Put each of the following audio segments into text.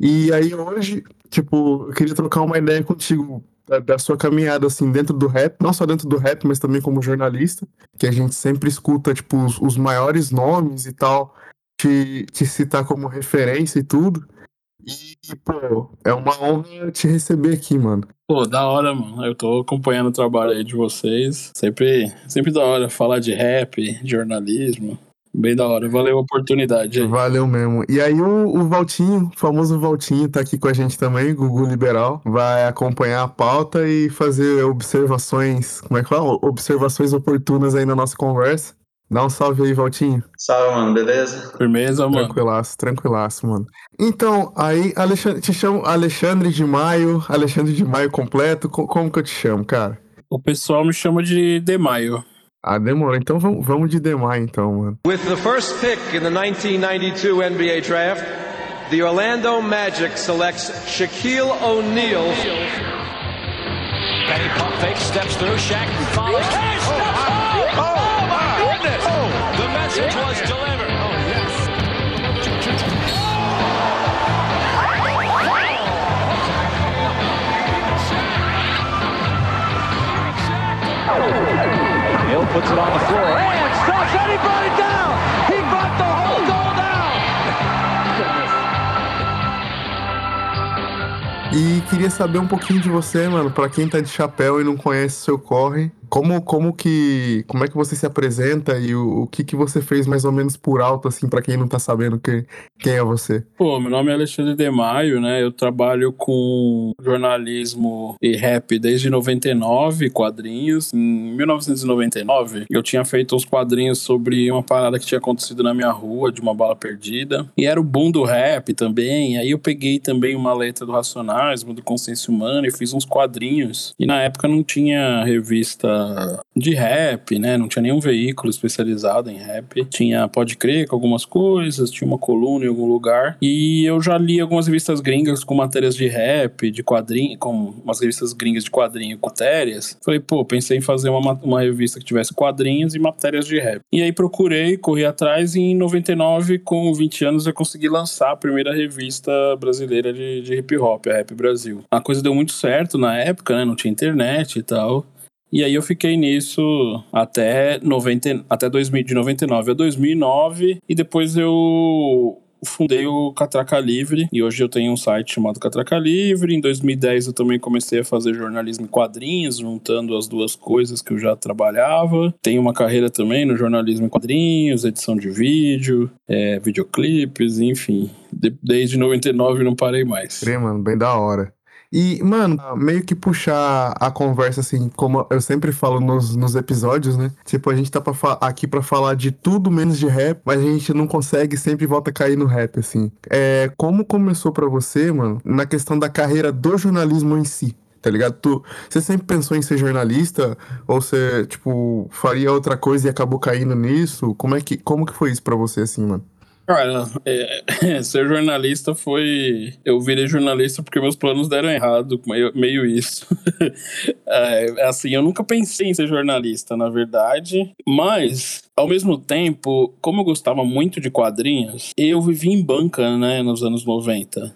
E aí hoje, tipo, eu queria trocar uma ideia contigo da, da sua caminhada, assim, dentro do rap, não só dentro do rap, mas também como jornalista, que a gente sempre escuta, tipo, os, os maiores nomes e tal, te, te citar como referência e tudo. E, pô, é uma honra te receber aqui, mano. Pô, da hora, mano. Eu tô acompanhando o trabalho aí de vocês. Sempre, sempre da hora falar de rap, de jornalismo. Bem da hora, valeu a oportunidade aí. Valeu mesmo. E aí o, o Valtinho, o famoso Valtinho, tá aqui com a gente também, Gugu Liberal, vai acompanhar a pauta e fazer observações, como é que fala? Observações oportunas aí na nossa conversa. Dá um salve aí, Valtinho. Salve, mano, beleza? Firmeza, mano. Tranquilaço, tranquilaço, mano. Então, aí, Alexandre, te chamo Alexandre de Maio, Alexandre de Maio completo, como que eu te chamo, cara? O pessoal me chama de Demaio. Ah, demorou. Então vamos, vamos de Demar, então, mano. With the first pick in the 1992 NBA draft, the Orlando Magic selects Shaquille O'Neal. Penny pump fake, steps through, Shaq follows. Hey, oh, oh, oh, my goodness! The message was delivered. Oh, yes. Hill puts it on the floor and stops it down. He brought the whole goal down. E queria saber um pouquinho de você, mano, para quem tá de chapéu e não conhece seu corre, como, como que. Como é que você se apresenta e o, o que, que você fez mais ou menos por alto, assim, para quem não tá sabendo que, quem é você? Pô, meu nome é Alexandre de Maio, né? Eu trabalho com jornalismo e rap desde 99, quadrinhos. Em 1999, eu tinha feito uns quadrinhos sobre uma parada que tinha acontecido na minha rua, de uma bala perdida. E era o boom do rap também. Aí eu peguei também uma letra do Racionais, do Consciência Humana, e fiz uns quadrinhos. E na época não tinha revista de rap, né? Não tinha nenhum veículo especializado em rap. Tinha Pode Crer com algumas coisas, tinha uma coluna em algum lugar. E eu já li algumas revistas gringas com matérias de rap, de quadrinho, com umas revistas gringas de quadrinho com matérias. Falei, pô, pensei em fazer uma, uma revista que tivesse quadrinhos e matérias de rap. E aí procurei, corri atrás e em 99, com 20 anos, eu consegui lançar a primeira revista brasileira de, de hip hop, a Rap Brasil. A coisa deu muito certo na época, né? Não tinha internet e tal. E aí eu fiquei nisso até 90, até 2000, de 99 a 2009 e depois eu fundei o Catraca Livre e hoje eu tenho um site chamado Catraca Livre. Em 2010 eu também comecei a fazer jornalismo em quadrinhos, juntando as duas coisas que eu já trabalhava. Tenho uma carreira também no jornalismo em quadrinhos, edição de vídeo, é, videoclipes, enfim. De, desde 99 não parei mais. Crê, mano, bem da hora. E, mano, meio que puxar a conversa, assim, como eu sempre falo nos, nos episódios, né? Tipo, a gente tá pra aqui pra falar de tudo menos de rap, mas a gente não consegue, sempre volta a cair no rap, assim. É, como começou para você, mano, na questão da carreira do jornalismo em si? Tá ligado? Tu, você sempre pensou em ser jornalista? Ou você, tipo, faria outra coisa e acabou caindo nisso? Como é que, como que foi isso para você, assim, mano? Cara, é, ser jornalista foi. Eu virei jornalista porque meus planos deram errado, meio, meio isso. é, assim, eu nunca pensei em ser jornalista, na verdade, mas. Ao mesmo tempo, como eu gostava muito de quadrinhos, eu vivi em banca, né, nos anos 90.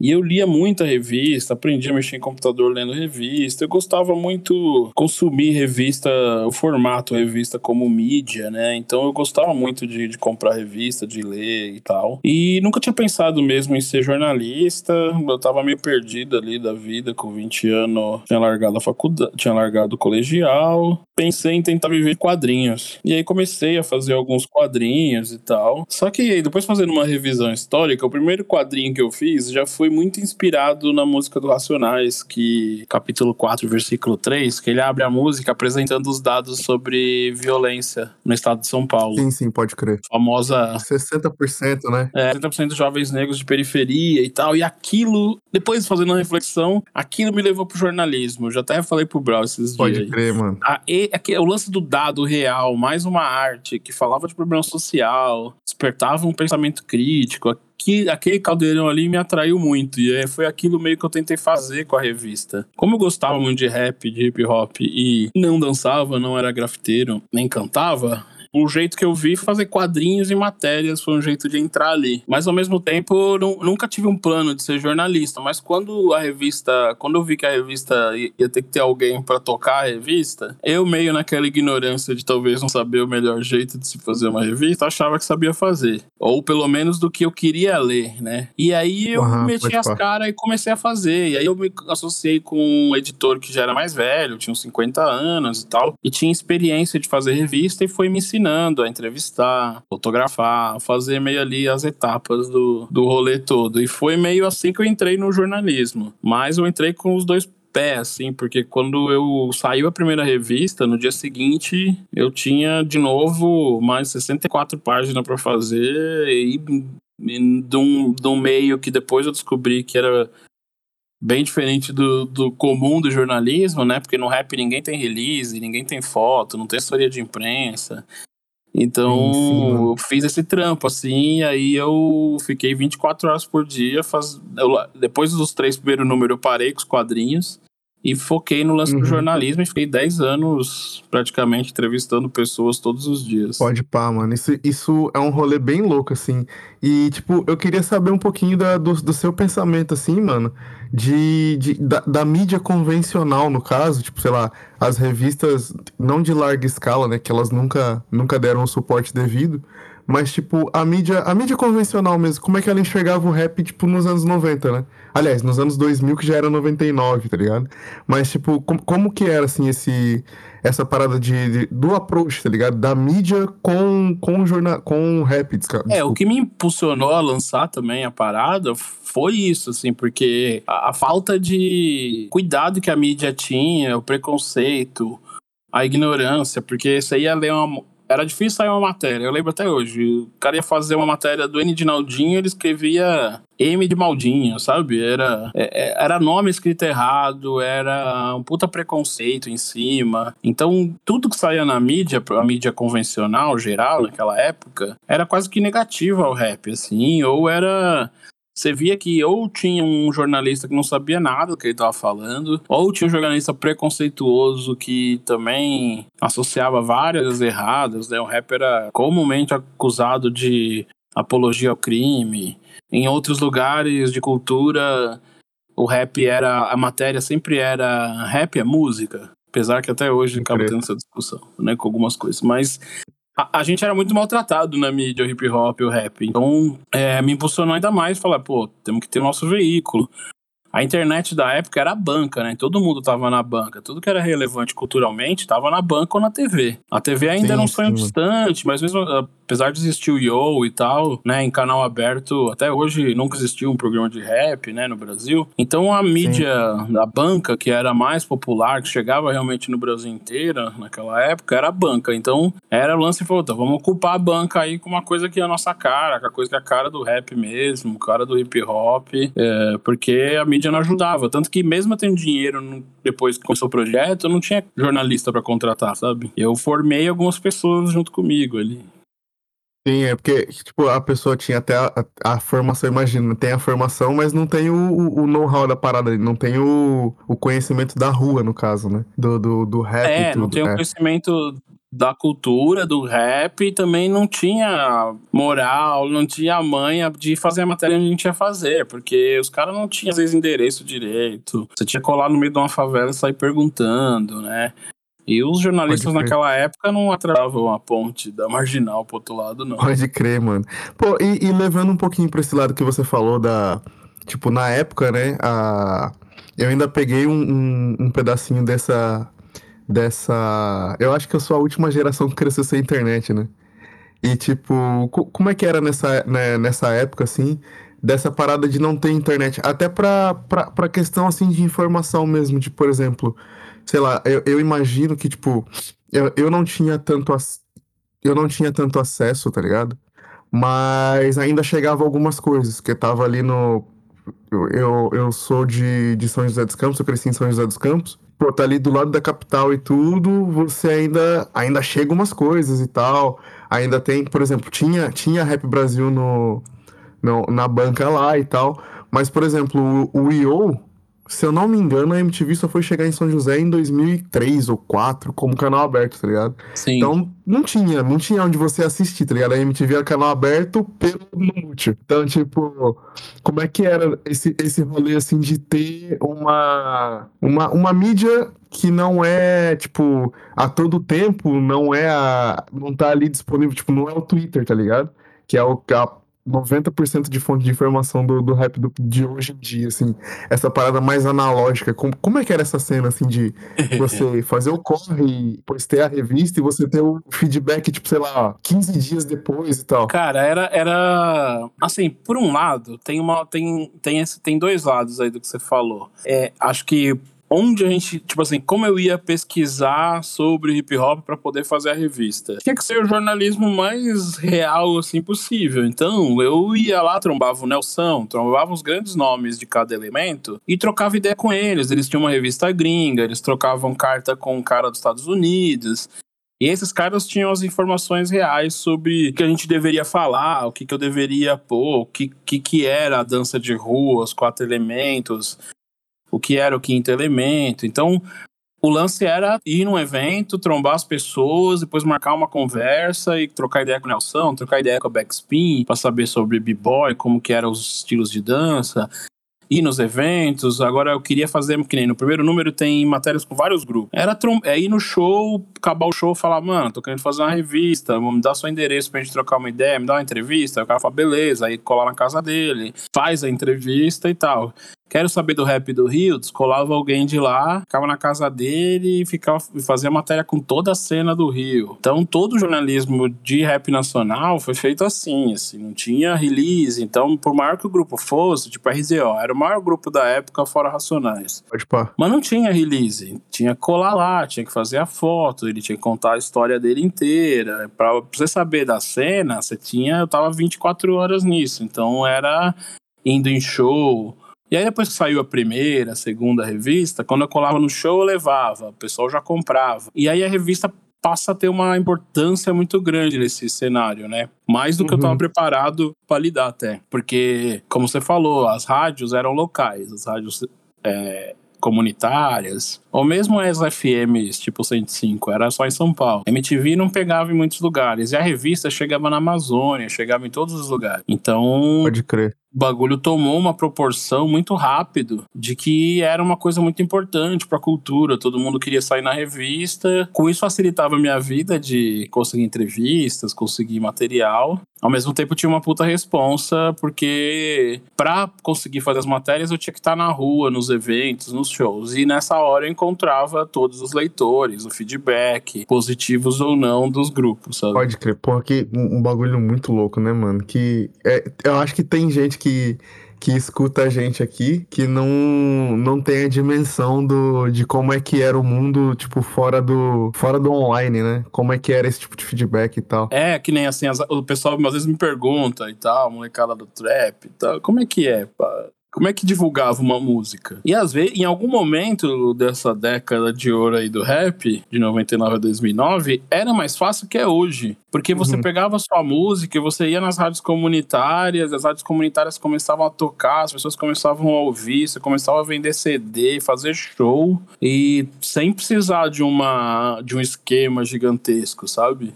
E eu lia muita revista, aprendi a mexer em computador lendo revista. Eu gostava muito consumir revista, o formato revista como mídia, né? Então eu gostava muito de, de comprar revista, de ler e tal. E nunca tinha pensado mesmo em ser jornalista. Eu tava meio perdido ali da vida, com 20 anos. Tinha largado a faculdade, tinha largado o colegial. Pensei em tentar viver quadrinhos. E aí comecei a fazer alguns quadrinhos e tal. Só que depois fazendo uma revisão histórica, o primeiro quadrinho que eu fiz já foi muito inspirado na música do Racionais, que capítulo 4, versículo 3, que ele abre a música apresentando os dados sobre violência no estado de São Paulo. Sim, sim, pode crer. famosa 60%, né? É, 60% dos jovens negros de periferia e tal. E aquilo, depois fazendo uma reflexão, aquilo me levou pro jornalismo. Eu já até falei pro Brau esses pode dias. Pode crer, mano. A, e, a, o lance do dado real, mais uma arte que falava de problema social, despertava um pensamento crítico que aquele caldeirão ali me atraiu muito. E é, foi aquilo meio que eu tentei fazer com a revista. Como eu gostava muito de rap, de hip hop e não dançava, não era grafiteiro, nem cantava, o jeito que eu vi fazer quadrinhos e matérias foi um jeito de entrar ali. Mas ao mesmo tempo, nunca tive um plano de ser jornalista. Mas quando a revista, quando eu vi que a revista ia ter que ter alguém para tocar a revista, eu meio naquela ignorância de talvez não saber o melhor jeito de se fazer uma revista, achava que sabia fazer. Ou pelo menos do que eu queria ler, né? E aí eu Aham, meti as caras e comecei a fazer. E aí eu me associei com um editor que já era mais velho, tinha uns 50 anos e tal, e tinha experiência de fazer revista e foi me ensinando a entrevistar, fotografar, fazer meio ali as etapas do, do rolê todo. E foi meio assim que eu entrei no jornalismo. Mas eu entrei com os dois pés, assim, porque quando eu saiu a primeira revista, no dia seguinte eu tinha de novo mais 64 páginas para fazer e, e de, um, de um meio que depois eu descobri que era bem diferente do, do comum do jornalismo, né? Porque no rap ninguém tem release, ninguém tem foto, não tem assessoria de imprensa. Então, Sim, eu fiz esse trampo, assim, e aí eu fiquei 24 horas por dia. Faz... eu- depois dos três primeiros números, eu parei com os quadrinhos e foquei no lance Uhum. do jornalismo e fiquei 10 anos praticamente entrevistando pessoas todos os dias. Pode pá, mano. Isso, isso é um rolê bem louco, assim. E, tipo, eu queria saber um pouquinho da- do, do seu pensamento, assim, mano, de, de- da, da mídia convencional, no caso, tipo, sei lá, as revistas, não de larga escala, né, que elas nunca, nunca deram o suporte devido, mas, tipo, a mídia, a mídia convencional mesmo, como é que ela enxergava o rap, tipo, nos anos 90, né? Aliás, nos anos 2000, que já era 99, tá ligado? Mas, tipo, com- como que era, assim, esse essa parada de, de- do approach, tá ligado? Da mídia com com jornal, com o rap, desca- É, o desculpa. que me impulsionou a lançar também a parada foi isso, assim, porque a, a falta de cuidado que a mídia tinha, o preconceito, a ignorância, porque você ia ler uma. Era difícil sair uma matéria, eu lembro até hoje. O cara ia fazer uma matéria do N de Naldinho, ele escrevia M de Maldinho, sabe? Era, é- é- era nome escrito errado, era um puta preconceito em cima. Então, tudo que saía na mídia, a mídia convencional, geral, naquela época, era quase que negativo ao rap, assim, ou era. Você via que ou tinha um jornalista que não sabia nada do que ele estava falando, ou tinha um jornalista preconceituoso que também associava várias erradas, né? O rap era comumente acusado de apologia ao crime. Em outros lugares de cultura, o rap era. A matéria sempre era rap é música. Apesar que até hoje acaba tendo essa discussão, né? Com algumas coisas. Mas a, a gente era muito maltratado na mídia, o hip hop e o rap. Então, é, me impulsionou ainda mais falar, pô, temos que ter nosso veículo. A internet da época era a banca, né? Todo mundo tava na banca. Tudo que era relevante culturalmente tava na banca ou na TV. A TV ainda Sim, era um sonho sim. distante, mas mesmo apesar de existir o Yo e tal, né, em canal aberto, até hoje nunca existiu um programa de rap, né, no Brasil. Então a mídia da banca, que era mais popular, que chegava realmente no Brasil inteiro naquela época, era a banca. Então era o lance e falou, tá, vamos ocupar a banca aí com uma coisa que é a nossa cara, com a coisa que é a cara do rap mesmo, cara do hip hop, é, porque a mídia não ajudava. Tanto que mesmo eu tendo dinheiro depois que começou o projeto, eu não tinha jornalista pra contratar, sabe? Eu formei algumas pessoas junto comigo ali. Sim, é porque, tipo, a pessoa tinha até a, a- a formação, imagina, tem a formação, mas não tem o, o- o know-how da parada, não tem o, o conhecimento da rua, no caso, né? Do, do, do rap e É, tudo. não tem o é. conhecimento da cultura, do rap, e também não tinha moral, não tinha manha de fazer a matéria que a gente ia fazer, porque os caras não tinham, às vezes, endereço direito. Você tinha que colar no meio de uma favela e sair perguntando, né? E os jornalistas naquela época não atrasavam a ponte da marginal pro outro lado, não. Pode crer, mano. Pô, e, e levando um pouquinho pra esse lado que você falou da. Tipo, na época, né? A... Eu ainda peguei um, um, um pedacinho dessa. Dessa. Eu acho que eu sou a última geração que cresceu sem internet, né? E, tipo, co- como é que era nessa, né, nessa época, assim, dessa parada de não ter internet? Até pra, pra, pra questão, assim, de informação mesmo, de, por exemplo, sei lá, eu, eu imagino que, tipo, eu, eu não tinha tanto, ac- eu não tinha tanto acesso, tá ligado? Mas ainda chegava algumas coisas, que tava ali no... Eu, eu, eu sou de, de São José dos Campos, eu cresci em São José dos Campos. Pô, tá ali do lado da capital e tudo, você ainda, ainda chega umas coisas e tal. Ainda tem, por exemplo, tinha, tinha Rap Brasil no, no, na banca lá e tal. Mas, por exemplo, o, o IO se eu não me engano, a MTV só foi chegar em São José em 2003 ou 2004, como canal aberto, tá ligado? Sim. Então, não tinha, não tinha onde você assistir, tá ligado? A MTV era canal aberto pelo Multi. Então, tipo, como é que era esse, esse rolê, assim, de ter uma, uma, uma mídia que não é, tipo, a todo tempo, não é a. não tá ali disponível, tipo, não é o Twitter, tá ligado? Que é o, a 90% de fonte de informação do, do rap do, de hoje em dia, assim, essa parada mais analógica. Como, como é que era essa cena, assim, de você fazer o corre, depois ter a revista e você ter o feedback, tipo, sei lá, 15 dias depois e tal? Cara, era, era assim, por um lado, tem uma tem tem esse, tem dois lados aí do que você falou. É, acho que onde a gente, tipo assim, como eu ia pesquisar sobre hip hop para poder fazer a revista. Tinha que ser o jornalismo mais real assim possível. Então, eu ia lá, trombava o Nelson, trombava os grandes nomes de cada elemento e trocava ideia com eles. Eles tinham uma revista gringa, eles trocavam carta com um cara dos Estados Unidos. E esses caras tinham as informações reais sobre o que a gente deveria falar, o que, que eu deveria pôr, o que, que, que era a dança de rua, os quatro elementos, o que era o quinto elemento. Então, o lance era ir num evento, trombar as pessoas, depois marcar uma conversa e trocar ideia com o Nelson, trocar ideia com a Backspin, para saber sobre b-boy, como que eram os estilos de dança, ir nos eventos. Agora eu queria fazer, que nem no primeiro número tem matérias com vários grupos. Era é ir no show, acabar o show, falar, mano, tô querendo fazer uma revista, me dar seu endereço pra gente trocar uma ideia, me dar uma entrevista. Aí o cara fala, beleza, aí colar na casa dele, faz a entrevista e tal. Quero saber do rap do Rio, descolava alguém de lá, ficava na casa dele e ficava, fazia matéria com toda a cena do Rio. Então, todo o jornalismo de rap nacional foi feito assim, assim, não tinha release. Então, por maior que o grupo fosse, tipo RZO, era o maior grupo da época fora Racionais. Pode pá. Mas não tinha release. Tinha que colar lá, tinha que fazer a foto, ele tinha que contar a história dele inteira. Pra você saber da cena, você tinha. Eu tava 24 horas nisso. Então era indo em show. E aí depois que saiu a primeira, a segunda revista, quando eu colava no show eu levava, o pessoal já comprava. E aí a revista passa a ter uma importância muito grande nesse cenário, né? Mais do que eu estava preparado para lidar até. Porque, como você falou, as rádios eram locais, as rádios é, comunitárias, ou mesmo as FMs, tipo 105, era só em São Paulo. MTV não pegava em muitos lugares, e a revista chegava na Amazônia, chegava em todos os lugares. Então, Pode crer. o bagulho tomou uma proporção muito rápido de que era uma coisa muito importante para a cultura. Todo mundo queria sair na revista. Com isso facilitava a minha vida de conseguir entrevistas, conseguir material. Ao mesmo tempo tinha uma puta responsa, porque para conseguir fazer as matérias eu tinha que estar na rua, nos eventos, nos shows. E nessa hora eu encontrava todos os leitores, o feedback, positivos ou não dos grupos, sabe? Pode crer. Porra, que um bagulho muito louco, né, mano? Que é, eu acho que tem gente que, que escuta a gente aqui que não, não tem a dimensão do, de como é que era o mundo, tipo, fora do, fora do online, né? Como é que era esse tipo de feedback e tal. É, que nem assim, as- o pessoal às vezes me pergunta e tal, molecada do trap e tal, como é que é, pá? Como é que divulgava uma música? E às vezes, em algum momento dessa década de ouro aí do rap, de 99 a 2009, era mais fácil que é hoje. Porque você Uhum. pegava sua música e você ia nas rádios comunitárias, as rádios comunitárias começavam a tocar, as pessoas começavam a ouvir, você começava a vender CD, fazer show, e sem precisar de, uma, de um esquema gigantesco, sabe?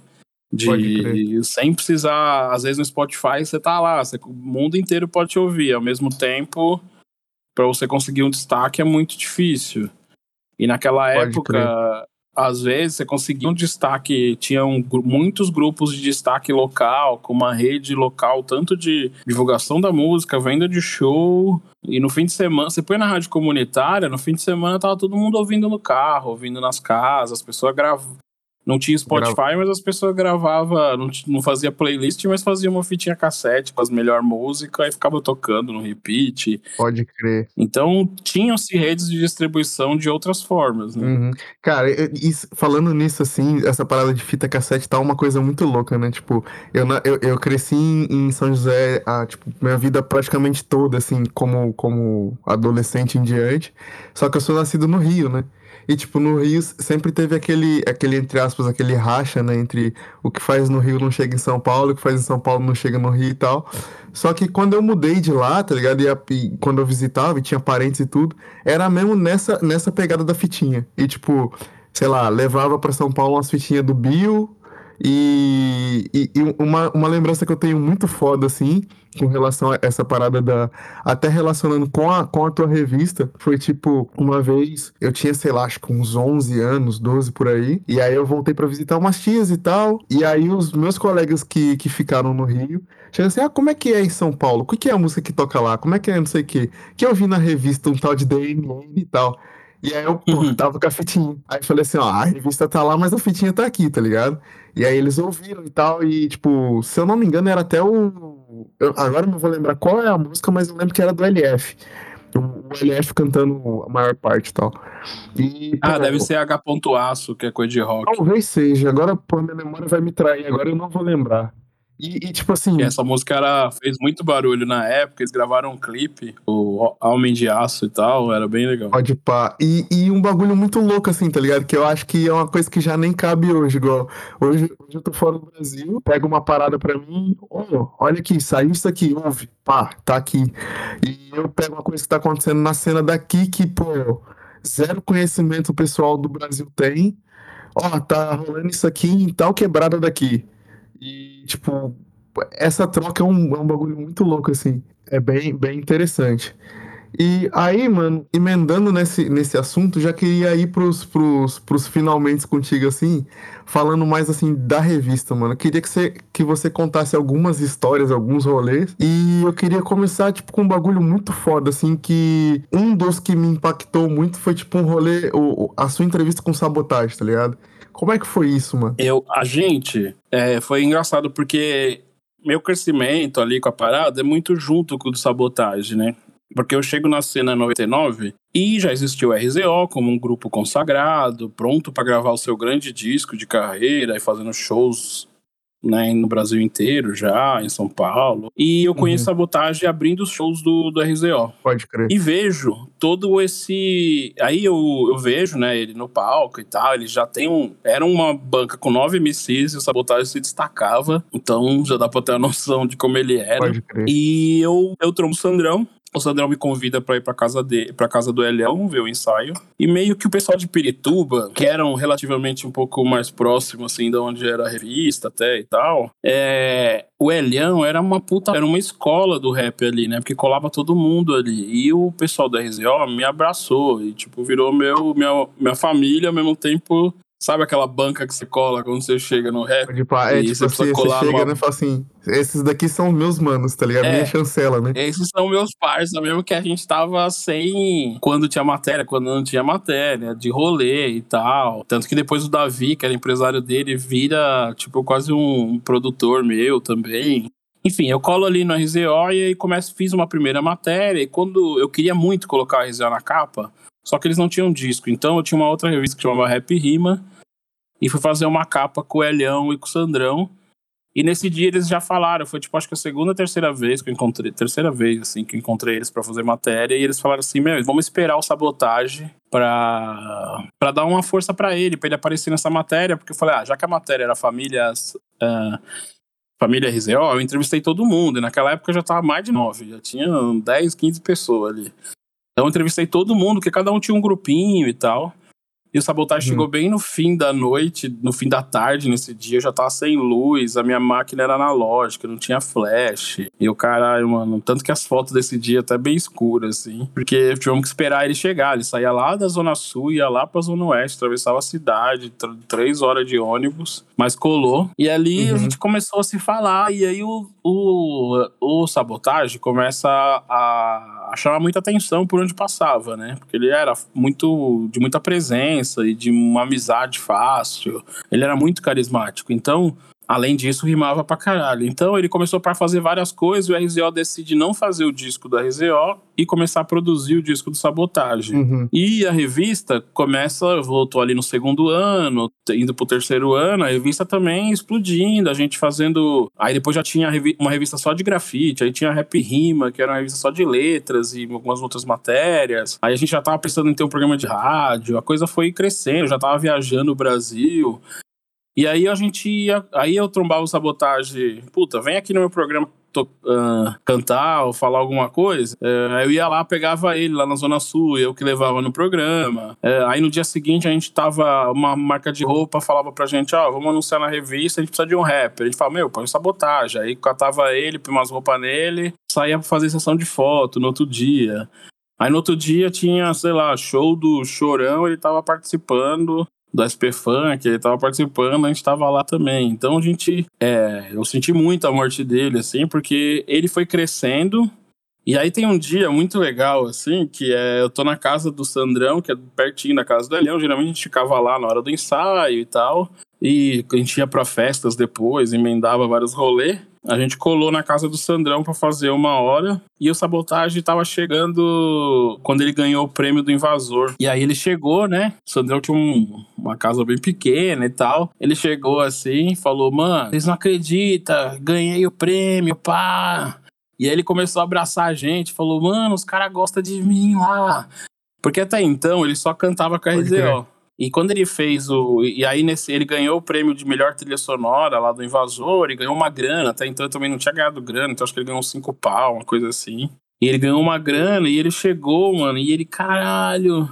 De sem precisar, às vezes no Spotify você tá lá, você- o mundo inteiro pode te ouvir. Ao mesmo tempo, para você conseguir um destaque é muito difícil. E naquela Pode época, às vezes você conseguia um destaque, tinha um gru- muitos grupos de destaque local, com uma rede local, tanto de divulgação da música, venda de show. E no fim de semana, você põe na rádio comunitária, no fim de semana tava todo mundo ouvindo no carro, ouvindo nas casas, as pessoas gravavam. Não tinha Spotify, mas as pessoas gravavam, não, não fazia playlist, mas fazia uma fitinha cassete com as melhores músicas e ficava tocando no repeat. Pode crer. Então, tinham-se redes de distribuição de outras formas, né? Uhum. Cara, isso- falando nisso, assim, essa parada de fita cassete tá uma coisa muito louca, né? Tipo, eu, eu, eu cresci em, em São José, a, tipo, minha vida praticamente toda, assim, como, como adolescente em diante. Só que eu sou nascido no Rio, né? E, tipo, no Rio sempre teve aquele, aquele, entre aspas, aquele racha, né? Entre o que faz no Rio não chega em São Paulo, o que faz em São Paulo não chega no Rio e tal. Só que quando eu mudei de lá, tá ligado? E, a, e quando eu visitava e tinha parentes e tudo, era mesmo nessa, nessa pegada da fitinha. E, tipo, sei lá, levava pra São Paulo umas fitinhas do Bill e, e, e, uma, uma lembrança que eu tenho muito foda, assim, com relação a essa parada da. Até relacionando com a, com a tua revista, foi tipo, uma vez eu tinha, sei lá, acho que uns 11 anos, 12 por aí, e aí eu voltei para visitar umas tias e tal, e aí os meus colegas que, que ficaram no Rio chegam assim: ah, como é que é em São Paulo? O que é a música que toca lá? Como é que é não sei o quê? Que eu vi na revista um tal de DMN e tal. E aí eu, pô, uhum. tava com a fitinha. Aí falei assim, ó, a revista tá lá, mas a fitinha tá aqui, tá ligado? E aí eles ouviram e tal, e tipo, se eu não me engano, era até o. Eu, agora não vou lembrar qual é a música, mas eu lembro que era do LF. O, LF cantando a maior parte e tal. E, ah, pô, deve ser H. Aço, que é coisa de rock. Talvez seja, agora pô, minha memória vai me trair, agora eu não vou lembrar. E, e, tipo assim. E essa música era, fez muito barulho na época, eles gravaram um clipe, o Homem de Aço e tal, era bem legal. Pode pá. E, e um bagulho muito louco, assim, tá ligado? Que eu acho que é uma coisa que já nem cabe hoje, igual. Hoje, hoje eu tô fora do Brasil, pego uma parada pra mim, oh, olha aqui, saiu isso aqui, ouve, pá, tá aqui. E eu pego uma coisa que tá acontecendo na cena daqui que, pô, zero conhecimento o pessoal do Brasil tem. Ó, oh, tá rolando isso aqui em tal quebrada daqui. E, tipo, essa troca é um, é um bagulho muito louco, assim. É bem, bem interessante. E aí, mano, emendando nesse, nesse assunto, já queria ir pros, pros, pros finalmente contigo, assim, falando mais, assim, da revista, mano. Eu queria que você, que você contasse algumas histórias, alguns rolês. E eu queria começar, tipo, com um bagulho muito foda, assim, que um dos que me impactou muito foi, tipo, um rolê, o, a sua entrevista com sabotagem, tá ligado? Como é que foi isso, mano? Eu, a gente, é, foi engraçado porque meu crescimento ali com a parada é muito junto com o do sabotagem, né? Porque eu chego na cena 99 e já existiu o RZO como um grupo consagrado, pronto para gravar o seu grande disco de carreira e fazendo shows né, no Brasil inteiro já, em São Paulo. E eu conheço uhum. Sabotagem abrindo os shows do, do RZO. Pode crer. E vejo todo esse. Aí eu, eu vejo, né, ele no palco e tal. Ele já tem um. Era uma banca com nove MCs e o Sabotagem se destacava. Então já dá pra ter a noção de como ele era. Pode crer. E eu, eu trombo o Sandrão o Sandrão me convida para ir para casa de, para casa do Elião ver o ensaio. E meio que o pessoal de Pirituba, que eram relativamente um pouco mais próximo assim de onde era a revista até e tal, é, o Elião era uma puta, era uma escola do rap ali, né? Porque colava todo mundo ali. E o pessoal da RZO me abraçou e tipo virou meu minha, minha família ao mesmo tempo Sabe aquela banca que você cola quando você chega no rap? Tipo, é, tipo você, assim, você chega numa... né, e fala assim, esses daqui são meus manos, tá ligado? É, Minha chancela, né? Esses são meus parceiros, mesmo que a gente tava sem... Quando tinha matéria, quando não tinha matéria, de rolê e tal. Tanto que depois o Davi, que era empresário dele, vira, tipo, quase um produtor meu também. Enfim, eu colo ali no RZO e aí começo, fiz uma primeira matéria. E quando eu queria muito colocar o RZO na capa, só que eles não tinham disco. Então eu tinha uma outra revista que chamava Rap Rima e fui fazer uma capa com o Elhão e com o Sandrão. E nesse dia eles já falaram, foi tipo acho que a segunda, terceira vez que eu encontrei, terceira vez assim que eu encontrei eles para fazer matéria e eles falaram assim, meu, vamos esperar o sabotagem para para dar uma força para ele, para ele aparecer nessa matéria, porque eu falei, ah, já que a matéria era famílias uh, família RZO, eu entrevistei todo mundo, e naquela época já tava mais de nove, já tinha 10, 15 pessoas ali. Então eu entrevistei todo mundo, que cada um tinha um grupinho e tal. E o sabotagem uhum. chegou bem no fim da noite, no fim da tarde nesse dia. Eu já tava sem luz, a minha máquina era analógica, não tinha flash. E o caralho, mano, tanto que as fotos desse dia até bem escuras, assim. Porque tivemos que esperar ele chegar. Ele saía lá da Zona Sul, ia lá pra Zona Oeste, atravessava a cidade, três horas de ônibus, mas colou. E ali uhum. a gente começou a se falar. E aí o, o, o sabotagem começa a, a chamar muita atenção por onde passava, né? Porque ele era muito de muita presença e de uma amizade fácil. Ele era muito carismático. Então, Além disso, rimava pra caralho. Então ele começou a fazer várias coisas e o RZO decide não fazer o disco do RZO e começar a produzir o disco do Sabotagem. Uhum. E a revista começa, voltou ali no segundo ano, indo pro terceiro ano, a revista também explodindo, a gente fazendo. Aí depois já tinha uma revista só de grafite, aí tinha Rap Rima, que era uma revista só de letras e algumas outras matérias. Aí a gente já tava pensando em ter um programa de rádio, a coisa foi crescendo, já tava viajando o Brasil. E aí a gente ia. Aí eu trombava o sabotagem. Puta, vem aqui no meu programa ah, cantar ou falar alguma coisa. É, eu ia lá, pegava ele lá na Zona Sul, eu que levava no programa. É, aí no dia seguinte a gente tava. Uma marca de roupa falava pra gente: Ó, vamos anunciar na revista, a gente precisa de um rapper. A gente fala: Meu, põe sabotagem. Aí catava ele, põe umas roupas nele, saía pra fazer sessão de foto no outro dia. Aí no outro dia tinha, sei lá, show do Chorão, ele tava participando do SP Funk, ele tava participando, a gente tava lá também. Então a gente, é, eu senti muito a morte dele, assim, porque ele foi crescendo. E aí tem um dia muito legal, assim, que é, eu tô na casa do Sandrão, que é pertinho da casa do Elião, geralmente a gente ficava lá na hora do ensaio e tal, e a gente ia pra festas depois, emendava vários rolês. A gente colou na casa do Sandrão pra fazer uma hora e o Sabotagem tava chegando quando ele ganhou o prêmio do Invasor. E aí ele chegou, né? O Sandrão tinha um- uma casa bem pequena e tal. Ele chegou assim falou: Mano, vocês não acreditam, ganhei o prêmio, pá. E aí ele começou a abraçar a gente, falou: Mano, os caras gostam de mim lá. Porque até então ele só cantava com a. RZO. E quando ele fez o. E aí nesse, ele ganhou o prêmio de melhor trilha sonora lá do Invasor e ganhou uma grana. Até então ele também não tinha ganhado grana, então acho que ele ganhou uns cinco pau, uma coisa assim. E ele ganhou uma grana e ele chegou, mano, e ele, caralho,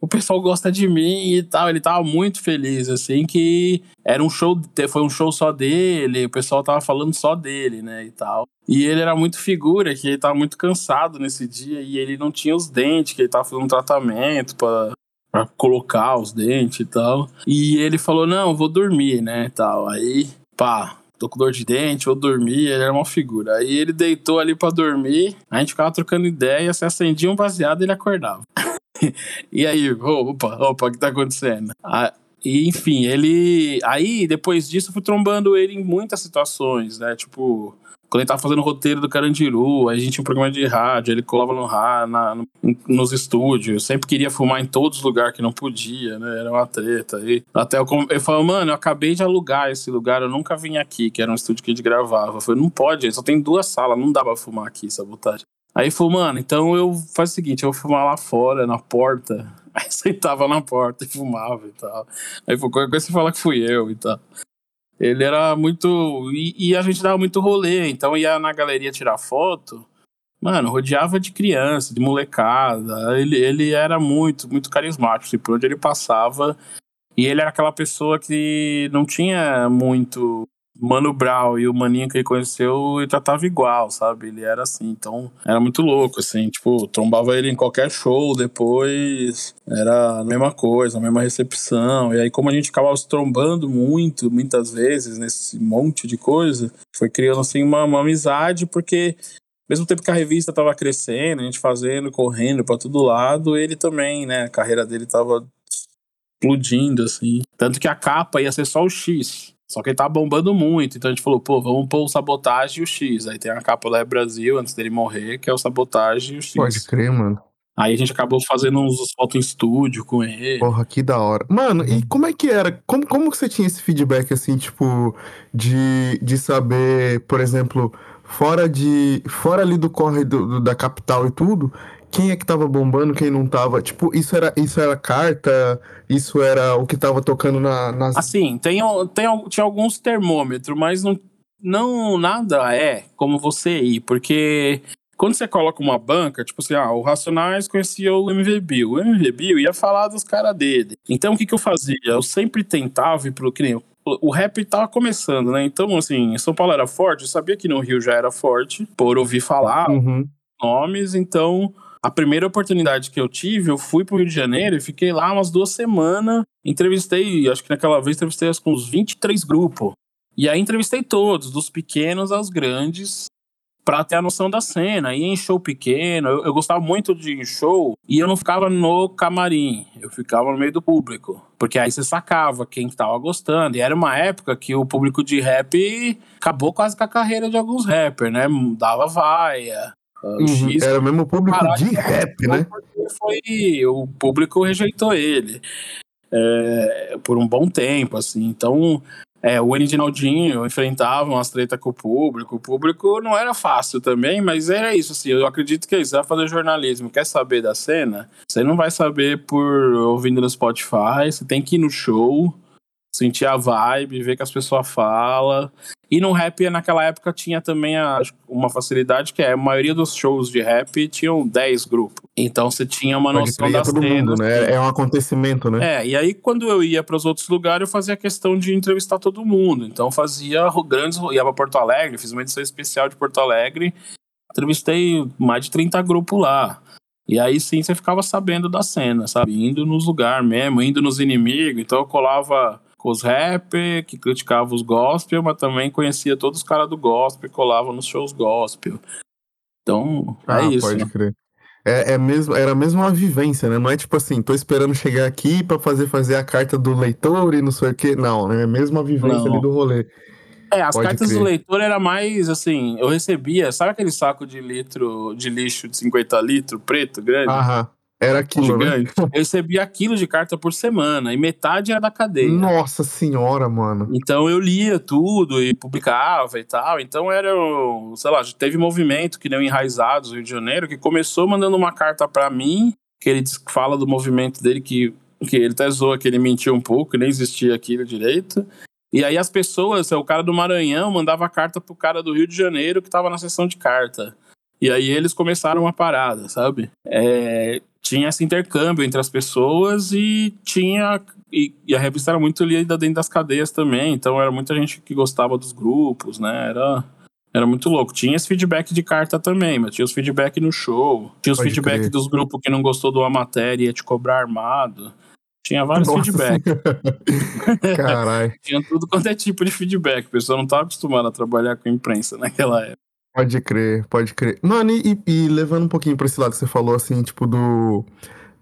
o pessoal gosta de mim e tal. Ele tava muito feliz, assim, que era um show, foi um show só dele, o pessoal tava falando só dele, né, e tal. E ele era muito figura, que ele tava muito cansado nesse dia e ele não tinha os dentes, que ele tava fazendo um tratamento pra, pra colocar os dentes e tal. E ele falou, não, vou dormir, né, tal. Aí, pá, tô com dor de dente, vou dormir, ele era uma figura. Aí ele deitou ali pra dormir, a gente ficava trocando ideia, se acendia um baseado ele acordava. e aí, opa, opa, o que tá acontecendo? Ah, e, enfim, ele. Aí, depois disso, eu fui trombando ele em muitas situações, né? Tipo, quando ele tava fazendo o roteiro do Carandiru, aí a gente tinha um programa de rádio, ele colava no no- nos estúdios, sempre queria fumar em todos os lugares que não podia, né? Era uma treta. aí até eu, eu mano, eu acabei de alugar esse lugar, eu nunca vim aqui, que era um estúdio que a gente gravava. Eu falei, não pode, só tem duas salas, não dá pra fumar aqui, sabotagem. Aí falou, mano, então eu faz o seguinte, eu vou fumar lá fora, na porta. Aí sentava na porta e fumava e tal. Aí foi qualquer coisa você fala que fui eu e tal. Ele era muito. E, e a gente dava muito rolê, então ia na galeria tirar foto. Mano, rodeava de criança, de molecada. Ele, ele era muito, muito carismático. Assim, por onde ele passava. E ele era aquela pessoa que não tinha muito. Mano Brown e o maninho que ele conheceu, ele tratava igual, sabe? Ele era assim, então era muito louco, assim, tipo, trombava ele em qualquer show depois, era a mesma coisa, a mesma recepção. E aí, como a gente acabava se trombando muito, muitas vezes, nesse monte de coisa, foi criando, assim, uma, uma amizade, porque mesmo tempo que a revista tava crescendo, a gente fazendo, correndo pra todo lado, ele também, né, a carreira dele tava explodindo, assim. Tanto que a capa ia ser só o X. Só que ele tava bombando muito, então a gente falou, pô, vamos pôr o Sabotagem e o X. Aí tem a capa do Rap Brasil, antes dele morrer, que é o Sabotagem e o X. Pode crer, mano. Aí a gente acabou fazendo uns fotos em estúdio com ele. Porra, que da hora. Mano, e como é que era? Como, como que você tinha esse feedback, assim, tipo, de, de saber, por exemplo, fora de. Fora ali do corre do- do- da capital e tudo, quem é que tava bombando, quem não tava? Tipo, isso era, isso era carta, isso era o que tava tocando na, nas. Assim, tem, tem, tinha alguns termômetros, mas não, não nada é como você ir, porque quando você coloca uma banca, tipo assim, ah, o Racionais conhecia o MV Bill. O MV Bill ia falar dos caras dele. Então o que, que eu fazia? Eu sempre tentava ir pro. Que nem, o, o rap tava começando, né? Então, assim, São Paulo era forte, eu sabia que no Rio já era forte, por ouvir falar Uhum. nomes, então a primeira oportunidade que eu tive, eu fui pro Rio de Janeiro e fiquei lá umas duas semanas. Entrevistei, acho que naquela vez entrevistei que uns 23 grupos. E aí entrevistei todos, dos pequenos aos grandes, pra ter a noção da cena. Ia em show pequeno, eu, eu gostava muito de show e eu não ficava no camarim, eu ficava no meio do público. Porque aí você sacava quem tava gostando. E era uma época que o público de rap acabou quase com a carreira de alguns rappers, né? Dava vaia. Uhum, X. Era mesmo o público Caraca, de rap, né? foi o público rejeitou ele é, por um bom tempo assim. Então é, o Enidinaldinho enfrentava umas treta com o público. O público não era fácil também mas era isso assim. Eu acredito que é isso vai fazer jornalismo. Quer saber da cena? Você não vai saber por ouvindo no Spotify. Você tem que ir no show sentir a vibe, ver que as pessoas falam. E no rap, naquela época, tinha também a, uma facilidade que é a maioria dos shows de rap tinham 10 grupos. Então você tinha uma Pode noção das todo mundo, né? É um acontecimento, né? É, e aí quando eu ia para os outros lugares, eu fazia questão de entrevistar todo mundo. Então eu fazia grandes, ia para Porto Alegre, fiz uma edição especial de Porto Alegre, entrevistei mais de 30 grupos lá. E aí sim você ficava sabendo da cena, sabe? Indo nos lugares mesmo, indo nos inimigos. Então eu colava com os rappers que criticavam os gospel, mas também conhecia todos os caras do gospel e colava nos shows gospel. Então, Ah, é isso. pode crer. É, é mesmo, era mesmo uma vivência, né? Não é tipo assim, tô esperando chegar aqui pra fazer fazer a carta do leitor e não sei o quê. Não, né? É mesmo a vivência Não. ali do rolê. É, as Pode cartas do crer. leitor era mais assim, eu recebia, sabe aquele saco de litro de lixo de 50 litros, preto, grande? Aham. Era aquilo, né? Eu recebia aquilo de carta por semana, e metade era da cadeia. Nossa senhora, mano. Então eu lia tudo e publicava e tal. Então era, o- sei lá, teve movimento que nem o Enraizados do Rio de Janeiro, que começou mandando uma carta pra mim, que ele fala do movimento dele, que, que ele até zoa que ele mentiu um pouco, que nem existia aquilo direito. E aí as pessoas, o cara do Maranhão mandava carta pro cara do Rio de Janeiro que tava na sessão de carta. E aí eles começaram uma parada, sabe? É, tinha esse intercâmbio entre as pessoas e tinha. E, e a revista era muito lida dentro das cadeias também, então era muita gente que gostava dos grupos, né? Era, era muito louco. Tinha esse feedback de carta também, mas tinha os feedback no show. Tinha os Pode feedback crer. dos grupos que não gostou de uma matéria e ia te cobrar armado. Tinha vários Nossa feedbacks. Caralho. Tinha tudo quanto é tipo de feedback. A pessoa não estava acostumada a trabalhar com imprensa naquela época. Pode crer, pode crer. Mano, e, e levando um pouquinho pra esse lado que você falou, assim, tipo, do,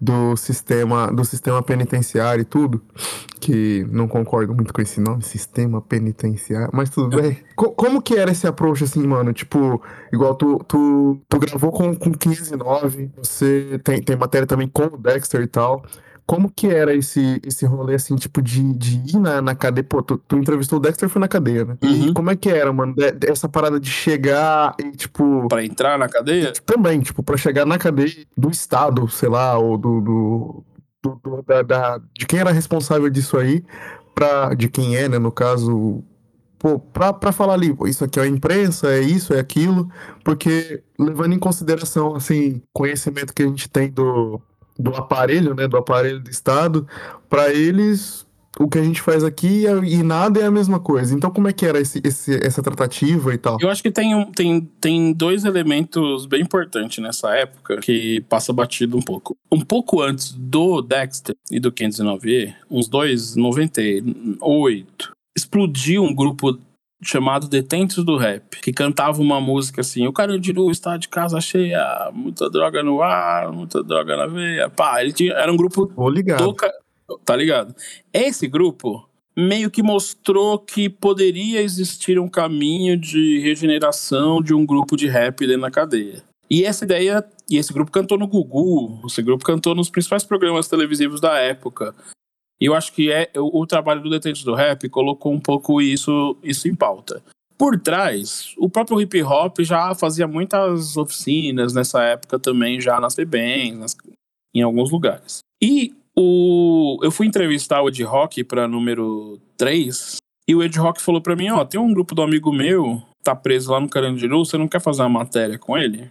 do sistema do sistema penitenciário e tudo, que não concordo muito com esse nome, sistema penitenciário, mas tudo bem. Co- como que era esse approach, assim, mano? Tipo, igual tu, tu, tu gravou com, com 509, você tem, tem matéria também com o Dexter e tal. Como que era esse, esse rolê, assim, tipo, de, de ir na, na cadeia? Pô, tu, tu entrevistou o Dexter, foi na cadeia, né? Uhum. como é que era, mano? de- essa parada de chegar e, tipo... Pra entrar na cadeia, Também, tipo, pra chegar na cadeia do Estado, sei lá, ou do... do, do- do- da, da- de quem era responsável disso aí, pra, de quem é, né, no caso... Pô, pra, pra falar ali, isso aqui é a imprensa, é isso, é aquilo, porque levando em consideração, assim, conhecimento que a gente tem do, do aparelho, né, do aparelho do Estado, pra eles o que a gente faz aqui é- e nada é a mesma coisa. Então como é que era esse, esse- essa tratativa e tal? Eu acho que tem, um- tem, tem dois elementos bem importantes nessa época que passa batido um pouco. Um pouco antes do Dexter e do 509E, uns dois, 98, explodiu um grupo chamado Detentos do Rap, que cantava uma música assim, o Carandiru está de casa cheia, muita droga no ar, muita droga na veia. Pá, ele tinha, era um grupo Tô ligado. do Tá ligado? Esse grupo meio que mostrou que poderia existir um caminho de regeneração de um grupo de rap dentro da cadeia. E essa ideia, e esse grupo cantou no Gugu, esse grupo cantou nos principais programas televisivos da época. E eu acho que é o, o trabalho do Detente do Rap colocou um pouco isso, isso em pauta. Por trás, o próprio hip hop já fazia muitas oficinas nessa época também, já nas FEBEMs, nas, em alguns lugares. E o, eu fui entrevistar o Ed Rock para número 3, e o Ed Rock falou para mim: Ó, tem um grupo do amigo meu, tá preso lá no Carandiru, você não quer fazer uma matéria com ele?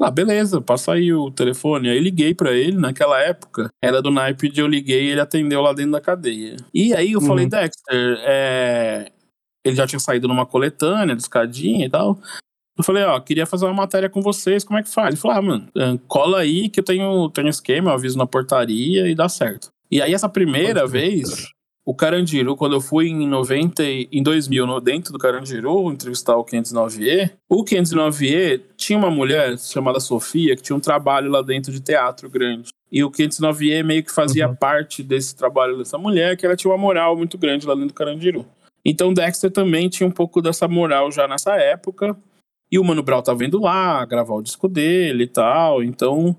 Ah, beleza, passa aí o telefone. Aí liguei pra ele, naquela época, era do naipe de eu liguei e ele atendeu lá dentro da cadeia. E aí eu Uhum. falei, Dexter, é... ele já tinha saído numa coletânea, de escadinha e tal. Eu falei, ó, queria fazer uma matéria com vocês, como é que faz? Ele falou, ah, mano, cola aí que eu tenho, tenho esquema, eu aviso na portaria e dá certo. E aí essa primeira vez, o Carandiru, quando eu fui em 90, e- em 2000, no- dentro do Carandiru, entrevistar o 509E, o 509E tinha uma mulher chamada Sofia, que tinha um trabalho lá dentro de teatro grande. E o 509E meio que fazia parte desse trabalho dessa mulher, que ela tinha uma moral muito grande lá dentro do Carandiru. Então Dexter também tinha um pouco dessa moral já nessa época. E o Mano Brown tava indo lá gravar o disco dele e tal. Então,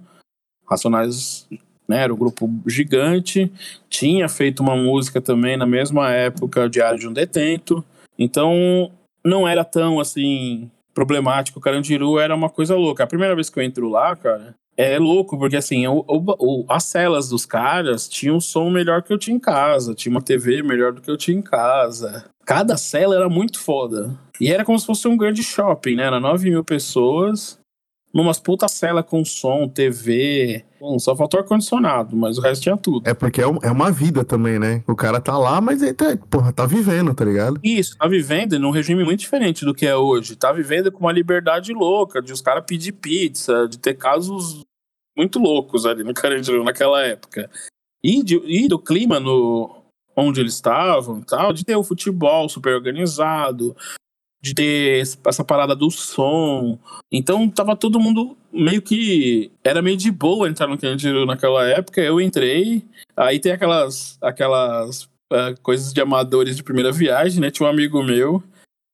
Racionais né, era um grupo gigante. Tinha feito uma música também na mesma época, Diário de um Detento. Então, não era tão assim problemático. O Carandiru era uma coisa louca. A primeira vez que eu entro lá, cara, é louco, porque assim, o- o- as celas dos caras tinham um som melhor que eu tinha em casa, tinha uma TV melhor do que eu tinha em casa. Cada cela era muito foda. E era como se fosse um grande shopping, né? Era 9 mil pessoas, numas puta cela com som, TV. Bom, só faltou ar-condicionado, mas o resto tinha tudo. É porque é, um- é uma vida também, né? O cara tá lá, mas ele tá, porra, tá vivendo, tá ligado? Isso, tá vivendo num regime muito diferente do que é hoje. Tá vivendo com uma liberdade louca, de os caras pedir pizza, de ter casos muito loucos ali no Carandiru naquela época. E, de- e do clima no onde eles estavam e tal, de ter o futebol super organizado, de ter essa parada do som. Então tava todo mundo meio que. Era meio de boa entrar no Carandiru naquela época. Eu entrei, aí tem aquelas, aquelas ah, coisas de amadores de primeira viagem, né? Tinha um amigo meu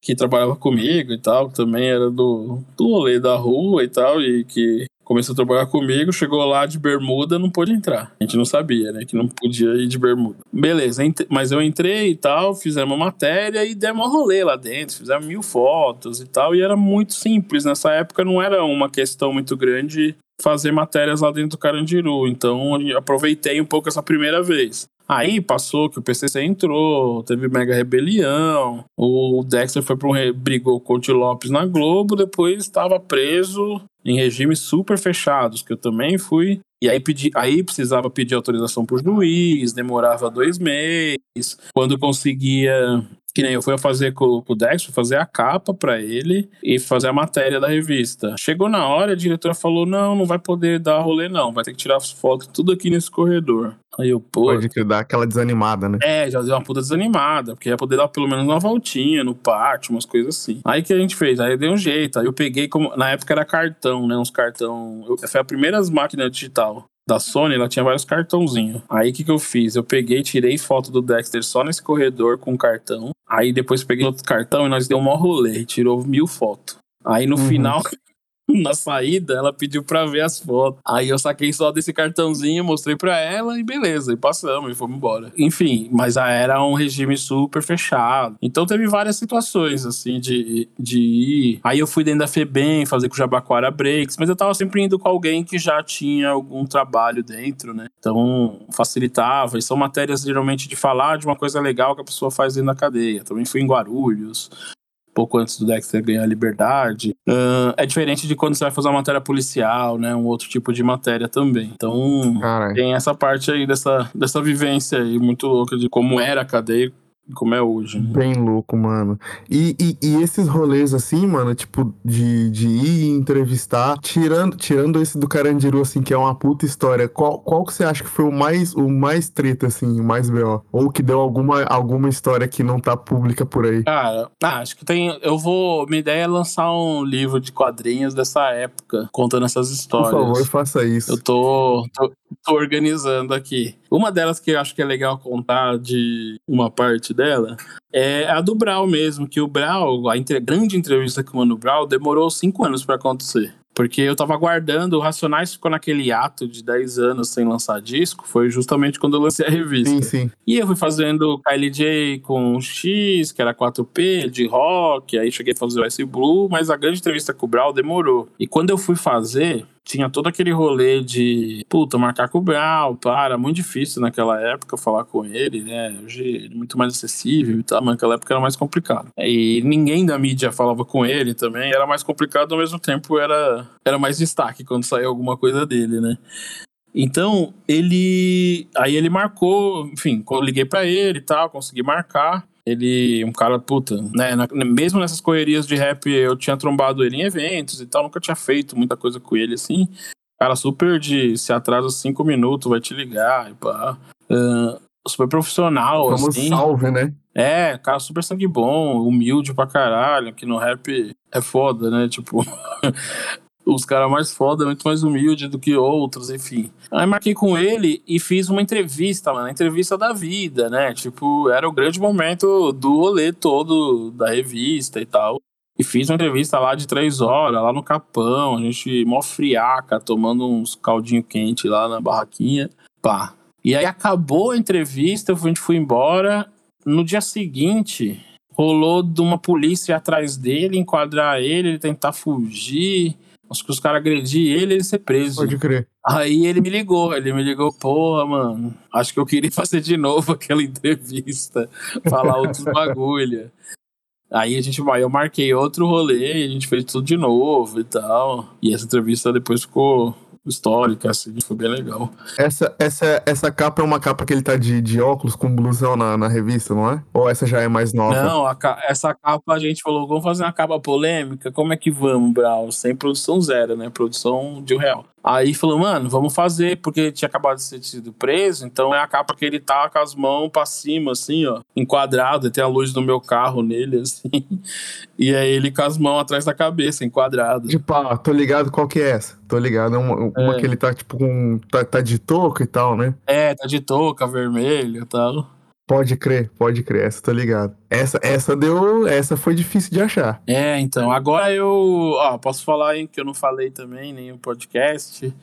que trabalhava comigo e tal, que também era do, do rolê da rua e tal, e que começou a trabalhar comigo, chegou lá de bermuda, não pôde entrar. A gente não sabia, né? Que não podia ir de bermuda. Beleza, mas eu entrei e tal, fizemos uma matéria e demos um rolê lá dentro, fizemos mil fotos e tal, e era muito simples. Nessa época não era uma questão muito grande fazer matérias lá dentro do Carandiru, então aproveitei um pouco essa primeira vez. Aí passou que o PCC entrou, teve mega rebelião, o Dexter foi para um brigou com o Tio Lopes na Globo, depois estava preso em regimes super fechados, que eu também fui. E aí, pedi, aí precisava pedir autorização pro juiz, demorava dois meses. Quando conseguia que nem eu fui fazer com, com o Dex, fui fazer a capa pra ele e fazer a matéria da revista. Chegou na hora, a diretora falou: não, não vai poder dar rolê, não. Vai ter que tirar as fotos tudo aqui nesse corredor. Aí eu, pô. Pode que dar aquela desanimada, né? É, já deu uma puta desanimada, porque ia poder dar pelo menos uma voltinha no pátio, umas coisas assim. Aí que a gente fez, aí deu um jeito. Aí eu peguei, como na época era cartão, né? Uns cartão. Eu, foi a primeira máquina digital da Sony, ela tinha vários cartãozinhos. Aí o que, que eu fiz? Eu peguei, tirei foto do Dexter só nesse corredor com cartão. Aí depois peguei outro cartão e nós deu um maior rolê, tirou mil fotos. Aí no Uhum. final, na saída, ela pediu pra ver as fotos. Aí eu saquei só desse cartãozinho, mostrei pra ela e beleza, e passamos e fomos embora. Enfim, mas era um regime super fechado. Então teve várias situações, assim, de, de ir. Aí eu fui dentro da FEBEM fazer com o Jabaquara Breaks, mas eu tava sempre indo com alguém que já tinha algum trabalho dentro, né? Então facilitava. E são matérias geralmente de falar de uma coisa legal que a pessoa faz dentro da cadeia. Também fui em Guarulhos pouco antes do Dexter ganhar a liberdade. Ah, é diferente de quando você vai fazer uma matéria policial, né? Um outro tipo de matéria também. Então, Caralho. tem essa parte aí dessa, dessa vivência aí muito louca de como era a cadeia como é hoje. né? Bem louco, mano. E, e, e esses rolês assim, mano, tipo, de, de ir entrevistar, tirando, tirando esse do Carandiru, assim, que é uma puta história, qual, qual que você acha que foi o mais, o mais treta, assim, o mais B.O.? Ou que deu alguma, alguma história que não tá pública por aí? Cara, ah, acho que tem. Eu vou. Minha ideia é lançar um livro de quadrinhos dessa época, contando essas Por histórias. favor, faça isso. Eu tô, tô, tô organizando aqui. Uma delas que eu acho que é legal contar de uma parte dela é a do Brau mesmo, que o Brau, a entre- grande entrevista com o Mano Brau, demorou cinco anos pra acontecer. Porque eu tava aguardando, o Racionais ficou naquele ato de 10 anos sem lançar disco, foi justamente quando eu lancei a revista. Sim, sim. E eu fui fazendo KLJ com X, que era 4P, de rock, aí cheguei a fazer o S Blue, mas a grande entrevista com o Brau demorou. E quando eu fui fazer, tinha todo aquele rolê de, puta, marcar com o Brau, para, muito difícil naquela época falar com ele, né? Hoje ele é muito mais acessível e tal, mas naquela época era mais complicado. E ninguém da mídia falava com ele também, era mais complicado, ao mesmo tempo era, era mais destaque quando saía alguma coisa dele, né? Então, ele. Aí ele marcou, enfim, liguei pra ele e tal, consegui marcar. Ele, um cara, puta, né? na- mesmo nessas correrias de rap, eu tinha trombado ele em eventos e tal, nunca tinha feito muita coisa com ele assim. Cara, super de se atrasa cinco minutos, vai te ligar e pá. Ah, super profissional, Vamos assim. salve, né? É, cara super sangue bom, humilde pra caralho, que no rap é foda, né? Tipo, os caras mais foda, muito mais humilde do que outros, enfim. Aí marquei com ele e fiz uma entrevista, mano, entrevista da vida, né? Tipo, era o grande momento do rolê todo da revista e tal. E fiz uma entrevista lá de três horas, lá no Capão, a gente mó friaca, tomando uns caldinho quente lá na barraquinha, pá. E aí acabou a entrevista, a gente foi embora. No dia seguinte, rolou de uma polícia atrás dele, enquadrar ele, ele tentar fugir. Acho que os caras agredir ele e ele ser preso. Pode crer. Aí ele me ligou, ele me ligou, porra, mano, acho que eu queria fazer de novo aquela entrevista, falar outros bagulho. Aí a gente vai, eu marquei outro rolê, a gente fez tudo de novo e tal. E essa entrevista depois ficou histórica, assim, foi bem legal. Essa, essa, essa capa é uma capa que ele tá de, de óculos com blusão na, na revista, não é? Ou essa já é mais nova? Não, a essa capa a gente falou, vamos fazer uma capa polêmica? Como é que vamos, Brau? Sem produção zero, né? Produção de um real. Aí falou, mano, vamos fazer, porque ele tinha acabado de ser sido preso, então é a capa que ele tá com as mãos pra cima, assim, ó, enquadrado, e tem a luz do meu carro nele, assim. E é ele com as mãos atrás da cabeça, enquadrado. Tipo, ah, tô ligado qual que é essa. Tô ligado. É uma, uma É. que ele tá, tipo, com. Tá, tá de touca e tal, né? É, tá de touca, vermelho e tal. Pode crer, pode crer. Essa tô ligado. Essa, essa deu. Essa foi difícil de achar. É, então, agora eu, ó, posso falar hein, que eu não falei também, nem o podcast,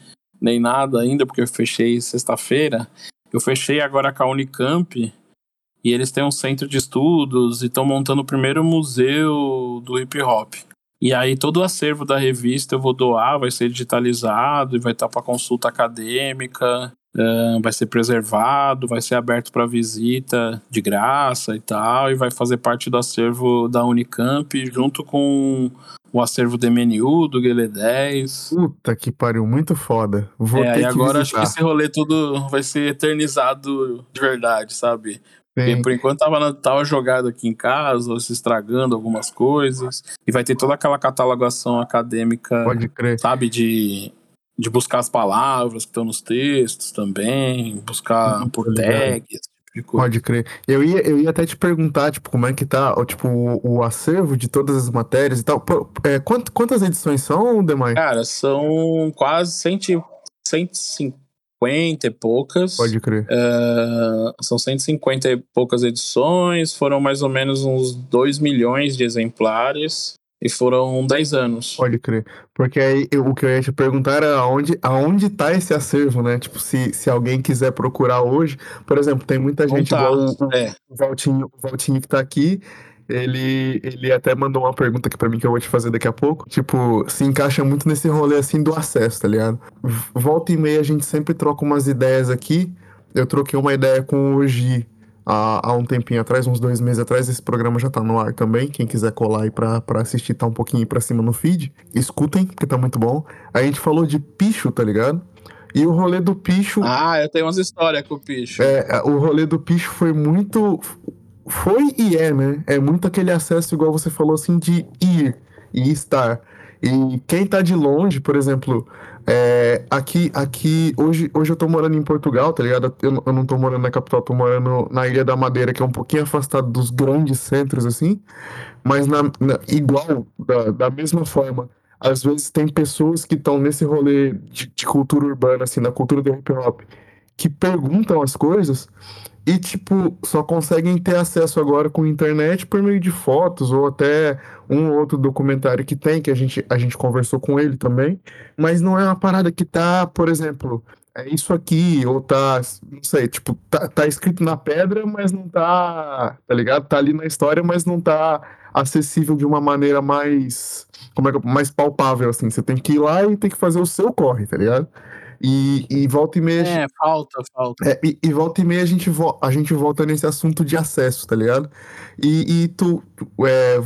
nem nada ainda, porque eu fechei sexta-feira. Eu fechei agora com a Unicamp e eles têm um centro de estudos e estão montando o primeiro museu do hip hop. E aí todo o acervo da revista eu vou doar, vai ser digitalizado e vai estar para consulta acadêmica, vai ser preservado, vai ser aberto para visita de graça e tal, e vai fazer parte do acervo da Unicamp junto com o acervo do MNU, do Guilherme 10. Puta que pariu, muito foda. Vou É, ter e agora acho que esse rolê tudo vai ser eternizado de verdade, sabe? Porque por enquanto tava, tava jogado aqui em casa, ou se estragando algumas coisas. E vai ter toda aquela catalogação acadêmica, Pode crer. sabe? De, de buscar as palavras que estão nos textos também, buscar Uhum, por tags, esse tipo de coisa. Pode crer. Eu ia, eu ia até te perguntar, tipo, como é que tá, tipo, o, o acervo de todas as matérias e tal. Pô, é, quant- quantas edições são, Demai? Cara, são quase 100, 150 e poucas. Pode crer. É, são 150 e poucas edições, foram mais ou menos uns 2 milhões de exemplares e foram 10 anos. Pode crer. Porque aí eu- o que eu ia te perguntar era aonde, aonde tá esse acervo, né? Tipo, se, se alguém quiser procurar hoje, por exemplo, tem muita gente tá. igual É, o Valtinho, o Valtinho que tá aqui. Ele, ele até mandou uma pergunta aqui pra mim que eu vou te fazer daqui a pouco. Tipo, se encaixa muito nesse rolê assim do acesso, tá ligado? Volta e meia a gente sempre troca umas ideias aqui. Eu troquei uma ideia com o Gi há, há um tempinho atrás, uns dois meses atrás. Esse programa já tá no ar também. Quem quiser colar aí pra, pra assistir, tá um pouquinho pra cima no feed. Escutem, porque tá muito bom. A gente falou de picho, tá ligado? E o rolê do picho. Ah, eu tenho umas histórias com o bicho. É, o rolê do picho foi muito. Foi e é, né? É muito aquele acesso, igual você falou, assim, de ir e estar. E quem tá de longe, por exemplo, é, aqui, aqui hoje, hoje eu tô morando em Portugal, tá ligado? Eu, eu não tô morando na capital, tô morando na Ilha da Madeira, que é um pouquinho afastado dos grandes centros, assim. Mas na, na- igual, da, da mesma forma, às vezes tem pessoas que estão nesse rolê de, de cultura urbana, assim, na cultura do hip hop, que perguntam as coisas e, tipo, só conseguem ter acesso agora com internet por meio de fotos ou até um ou outro documentário que tem, que a gente, a gente conversou com ele também, mas não é uma parada que tá, por exemplo, é isso aqui, ou tá, não sei, tipo, tá, tá escrito na pedra, mas não tá, tá ligado? Tá ali na história, mas não tá acessível de uma maneira mais, como é que, mais palpável, assim. Você tem que ir lá e tem que fazer o seu corre, tá ligado? E, e volta e meia. É, falta, falta. É, e, e volta e meia a gente, vo- a gente volta nesse assunto de acesso, tá ligado? E, e tu, é,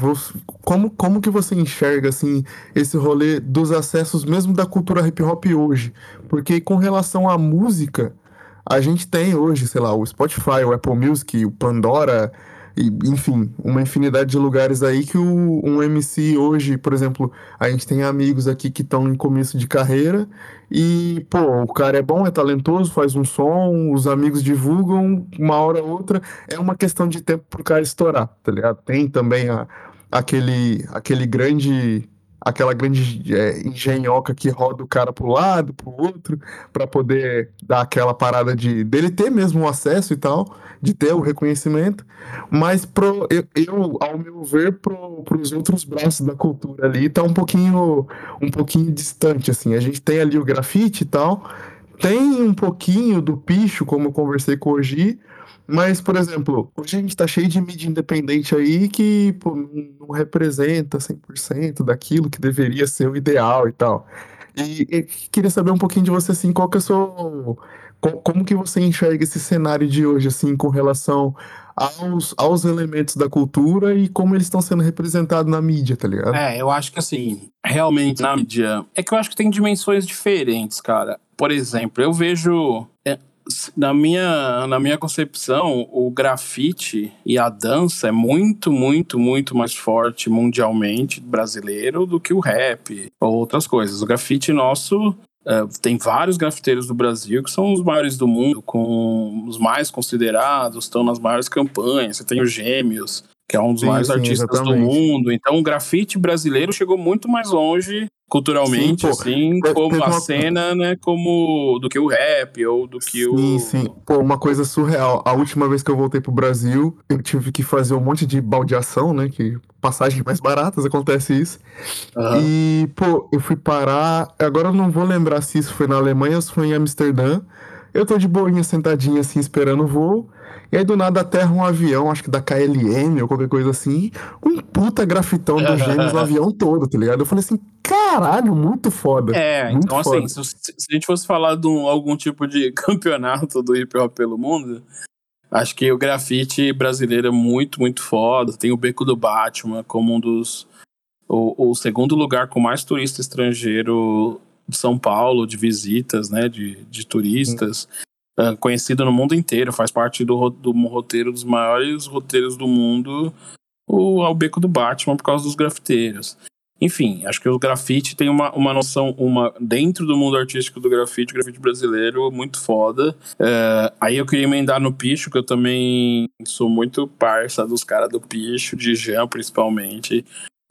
como, como que você enxerga, assim, esse rolê dos acessos mesmo da cultura hip hop hoje? Porque com relação à música, a gente tem hoje, sei lá, o Spotify, o Apple Music, o Pandora, enfim, uma infinidade de lugares aí que o, um MC hoje, por exemplo, a gente tem amigos aqui que estão em começo de carreira e, pô, o cara é bom, é talentoso, faz um som, os amigos divulgam, uma hora ou outra, é uma questão de tempo pro cara estourar, tá ligado? Tem também a, aquele, aquele grande aquela grande é, engenhoca que roda o cara pro lado, pro outro, para poder dar aquela parada de dele ter mesmo o acesso e tal, de ter o reconhecimento, mas pro, eu, eu ao meu ver, pro, pros outros braços da cultura ali, tá um pouquinho, um pouquinho distante, assim, a gente tem ali o grafite e tal, tem um pouquinho do picho, como eu conversei com o Oji, mas, por exemplo, hoje a gente tá cheio de mídia independente aí que pô, não representa 100% daquilo que deveria ser o ideal e tal. E, e, queria saber um pouquinho de você, assim, qual que é o seu... Como que você enxerga esse cenário de hoje, assim, com relação aos, aos elementos da cultura e como eles estão sendo representados na mídia, tá ligado? É, eu acho que, assim, realmente na mídia... É que eu acho que tem dimensões diferentes, cara. Por exemplo, eu vejo... Na minha, na minha concepção, o grafite e a dança é muito, muito, muito mais forte mundialmente brasileiro do que o rap ou outras coisas. O grafite nosso Uh, tem vários grafiteiros do Brasil que são os maiores do mundo, com os mais considerados, estão nas maiores campanhas. Você tem os Gêmeos, que é um dos sim, maiores sim, artistas exatamente. do mundo. Então, o grafite brasileiro chegou muito mais longe culturalmente, sim, assim, como a uma... cena, né, como do que o rap ou do que o... Sim, sim. Pô, uma coisa surreal. A última vez que eu voltei pro Brasil, eu tive que fazer um monte de baldeação, né, que passagens mais baratas, acontece isso. Uhum. E, pô, eu fui parar, agora eu não vou lembrar se isso foi na Alemanha ou se foi em Amsterdã. Eu tô de boinha sentadinha assim, esperando o voo. E aí do nada aterra um avião, acho que da KLM ou qualquer coisa assim, um puta grafitão dos gêmeos no avião todo, tá ligado? Eu falei assim, caralho, muito foda. É, muito então assim, foda. assim, se, se, a gente fosse falar de um, algum tipo de campeonato do hip hop pelo mundo, acho que o grafite brasileiro é muito, muito foda. Tem o Beco do Batman como um dos. O, o segundo lugar com mais turista estrangeiro de São Paulo, de visitas, né, de, de turistas. Hum. Uh, conhecido no mundo inteiro, faz parte do, do roteiro dos maiores roteiros do mundo, o Ao Beco do Batman, por causa dos grafiteiros. Enfim, acho que o grafite tem uma, uma noção, uma dentro do mundo artístico do grafite, grafite brasileiro, muito foda. Uh, aí eu queria emendar no Picho, que eu também sou muito parça dos caras do Picho, de Jean principalmente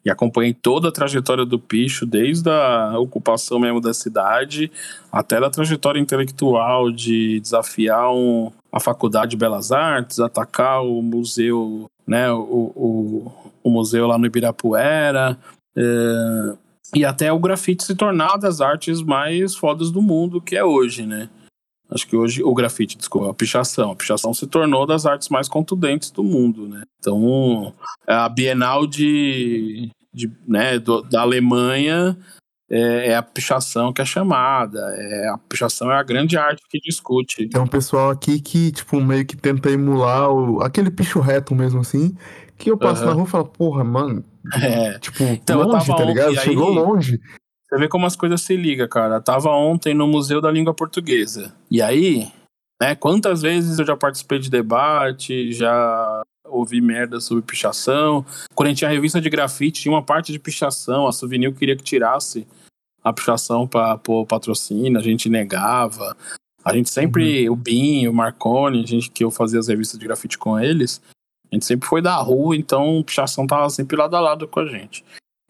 e acompanhei toda a trajetória do Picho, desde a ocupação mesmo da cidade, até a trajetória intelectual de desafiar um, a Faculdade de Belas Artes, atacar o museu, né, o, o, o museu lá no Ibirapuera, é, e até o grafite se tornar das artes mais fodas do mundo que é hoje, né? Acho que hoje o grafite, desculpa, a pichação. A pichação se tornou das artes mais contundentes do mundo, né? Então, a Bienal de, de né, do, da Alemanha é, é, a pichação que é chamada. É, a pichação é a grande arte que discute. Tem um pessoal aqui que, tipo, meio que tenta emular o, aquele picho reto mesmo, assim, que eu passo uhum. na rua e falo, porra, mano, é. tipo, então, longe, tá ligado? Chegou aí, longe. Você vê como as coisas se ligam, cara. Eu tava ontem no Museu da Língua Portuguesa. E aí, né, quantas vezes eu já participei de debate, já ouvi merda sobre pichação. Quando a gente tinha revista de grafite, tinha uma parte de pichação. A Souvenir queria que tirasse a pichação para pôr patrocínio, a gente negava. A gente sempre, uhum. o Binho, o Marconi, a gente que eu fazia as revistas de grafite com eles, a gente sempre foi da rua, então pichação tava sempre lado a lado com a gente.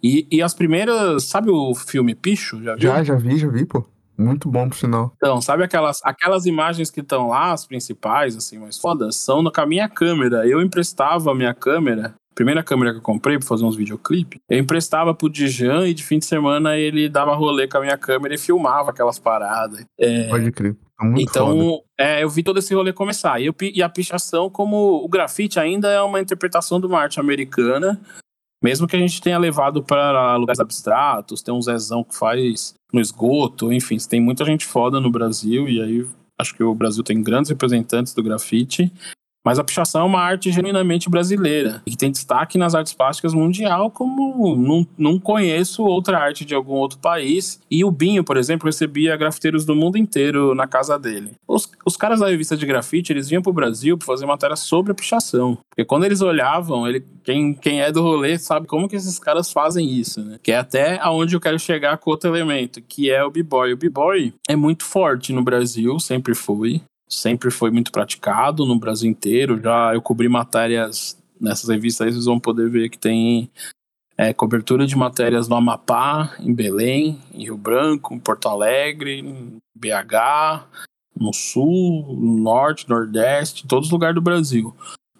E, e as primeiras. Sabe o filme Picho? Já viu? Já, já vi, já vi, pô. Muito bom, por sinal. Então, sabe aquelas, aquelas imagens que estão lá, as principais, assim, mais fodas, são com a minha câmera. Eu emprestava a minha câmera, primeira câmera que eu comprei pra fazer uns videoclipes, eu emprestava pro Dijan e de fim de semana ele dava rolê com a minha câmera e filmava aquelas paradas. É... Pode crer. Tá muito então, é, eu vi todo esse rolê começar. E, eu, e a pichação, como o grafite ainda é uma interpretação de uma arte americana, mesmo que a gente tenha levado para lugares abstratos, tem um Zezão que faz no esgoto, enfim, tem muita gente foda no Brasil, e aí acho que o Brasil tem grandes representantes do grafite. Mas a pichação é uma arte genuinamente brasileira, que tem destaque nas artes plásticas mundial, como não, não conheço outra arte de algum outro país. E o Binho, por exemplo, recebia grafiteiros do mundo inteiro na casa dele. Os, os caras da revista de grafite, eles vinham pro Brasil para fazer matéria sobre a pichação. Porque quando eles olhavam, ele, quem, quem é do rolê sabe como que esses caras fazem isso, né? Que é até aonde eu quero chegar com outro elemento, que é o b-boy. O b-boy é muito forte no Brasil, sempre foi sempre foi muito praticado no Brasil inteiro. Já eu cobri matérias nessas revistas, aí vocês vão poder ver que tem é, cobertura de matérias no Amapá, em Belém, em Rio Branco, em Porto Alegre, em BH, no Sul, no Norte, Nordeste, em todos os lugares do Brasil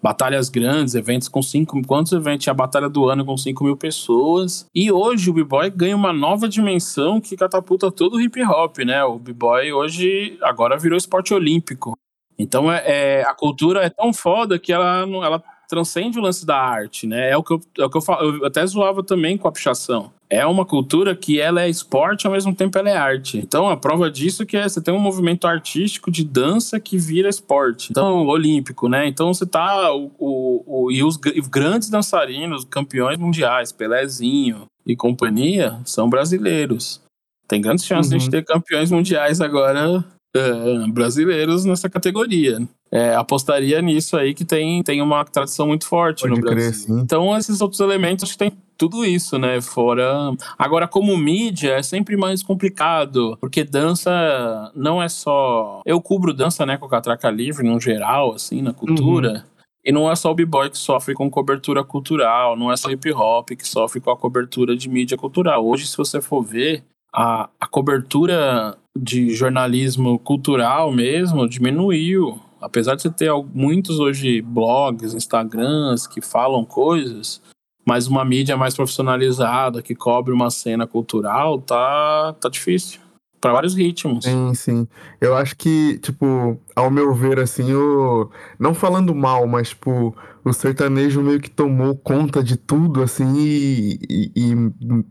batalhas grandes, eventos com 5 Quantos eventos? A batalha do ano com 5 mil pessoas. E hoje o B-Boy ganha uma nova dimensão que catapulta todo o hip hop, né? O B-Boy hoje agora virou esporte olímpico. Então é, é, a cultura é tão foda que ela, ela transcende o lance da arte, né? É o que eu, é o que eu falo. Eu até zoava também com a pichação é uma cultura que ela é esporte ao mesmo tempo ela é arte. Então a prova disso que é você tem um movimento artístico de dança que vira esporte. Então olímpico, né? Então você tá o, o, o e os grandes dançarinos, campeões mundiais, Pelezinho e companhia são brasileiros. Tem grandes chances uhum. de ter campeões mundiais agora uh, brasileiros nessa categoria. É, apostaria nisso aí que tem, tem uma tradição muito forte Pode no Brasil. Crer, então, esses outros elementos acho que tem tudo isso, né? Fora. Agora, como mídia, é sempre mais complicado, porque dança não é só. Eu cubro dança, né, com Catraca Livre, no geral, assim, na cultura. Uhum. E não é só o b-boy que sofre com cobertura cultural, não é só hip hop que sofre com a cobertura de mídia cultural. Hoje, se você for ver, a, a cobertura de jornalismo cultural mesmo diminuiu. Apesar de você ter muitos hoje blogs, Instagrams que falam coisas, mas uma mídia mais profissionalizada que cobre uma cena cultural tá, tá difícil. Para vários ritmos. Sim, sim. Eu acho que, tipo, ao meu ver, assim, o. Não falando mal, mas, tipo, o sertanejo meio que tomou conta de tudo, assim, e, e, e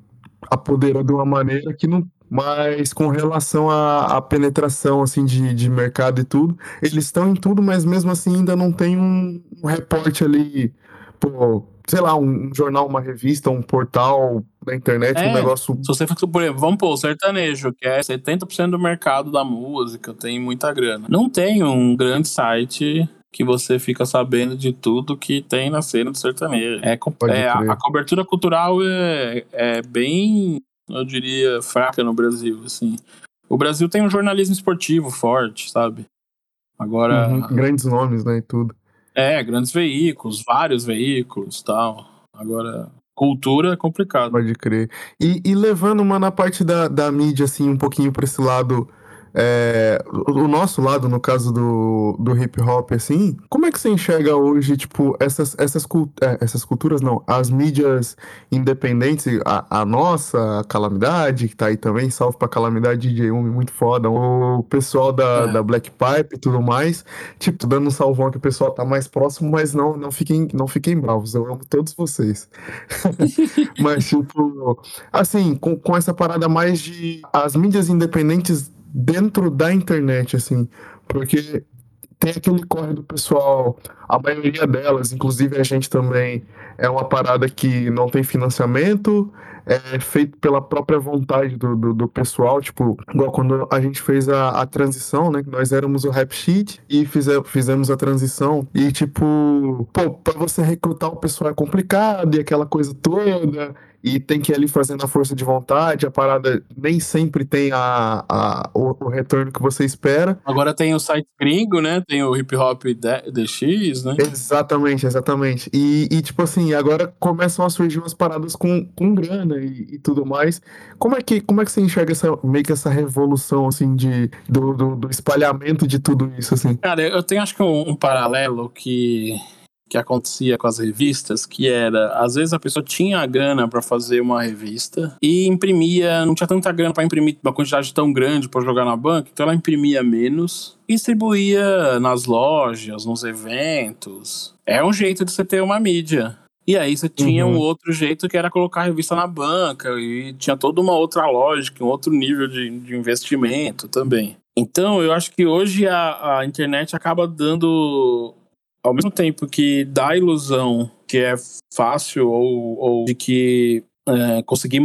apoderou de uma maneira que não. Mas com relação à, à penetração assim de, de mercado e tudo, eles estão em tudo, mas mesmo assim ainda não tem um, um reporte ali, pô, sei lá, um jornal, uma revista, um portal da internet, é, um negócio. Se você for, por exemplo, vamos pôr o sertanejo, que é 70% do mercado da música, tem muita grana. Não tem um grande site que você fica sabendo de tudo que tem na cena do sertanejo. É, é a, a, cobertura cultural é, é bem, eu diria, fraca no Brasil, assim. O Brasil tem um jornalismo esportivo forte, sabe? Agora. Uhum, grandes nomes, né? E tudo. É, grandes veículos, vários veículos tal. Agora, cultura é complicado. Pode crer. E, e levando uma na parte da, da mídia, assim, um pouquinho para esse lado é, o nosso lado, no caso do, do hip hop, assim, como é que você enxerga hoje, tipo, essas, essas, é, essas culturas, não, as mídias independentes, a, a nossa, a Calamidade, que tá aí também, salve pra Calamidade DJ Umi, muito foda, o pessoal da, é. da Black Pipe e tudo mais, tipo, dando um salvão que o pessoal tá mais próximo, mas não, não fiquem, não fiquem bravos, eu amo todos vocês. mas, tipo, assim, com, com essa parada mais de as mídias independentes dentro da internet, assim, porque tem aquele corre do pessoal, a maioria delas, inclusive a gente também, é uma parada que não tem financiamento, é feito pela própria vontade do, do, do pessoal, tipo, igual quando a gente fez a, a transição, né, nós éramos o Rap Sheet e fize, fizemos a transição, e tipo, pô, pra você recrutar o pessoal é complicado, e aquela coisa toda, e tem que ir ali fazendo a força de vontade, a parada nem sempre tem a, a, o, o retorno que você espera. Agora tem o site gringo, né? Tem o Hip Hop DX, né? Exatamente, exatamente. E, e, tipo assim, agora começam a surgir umas paradas com, com grana e, e, tudo mais. Como é, que, como é que você enxerga essa, meio que essa revolução, assim, de, do, do, do espalhamento de tudo isso, assim? Cara, eu tenho acho que um, um paralelo que que acontecia com as revistas, que era, às vezes a pessoa tinha a grana para fazer uma revista e imprimia, não tinha tanta grana para imprimir uma quantidade tão grande para jogar na banca, então ela imprimia menos e distribuía nas lojas, nos eventos. É um jeito de você ter uma mídia. E aí você tinha uhum. um outro jeito que era colocar a revista na banca e tinha toda uma outra lógica, um outro nível de, de investimento também. Então eu acho que hoje a, a internet acaba dando ao mesmo tempo que dá a ilusão que é fácil ou, ou de que é, conseguir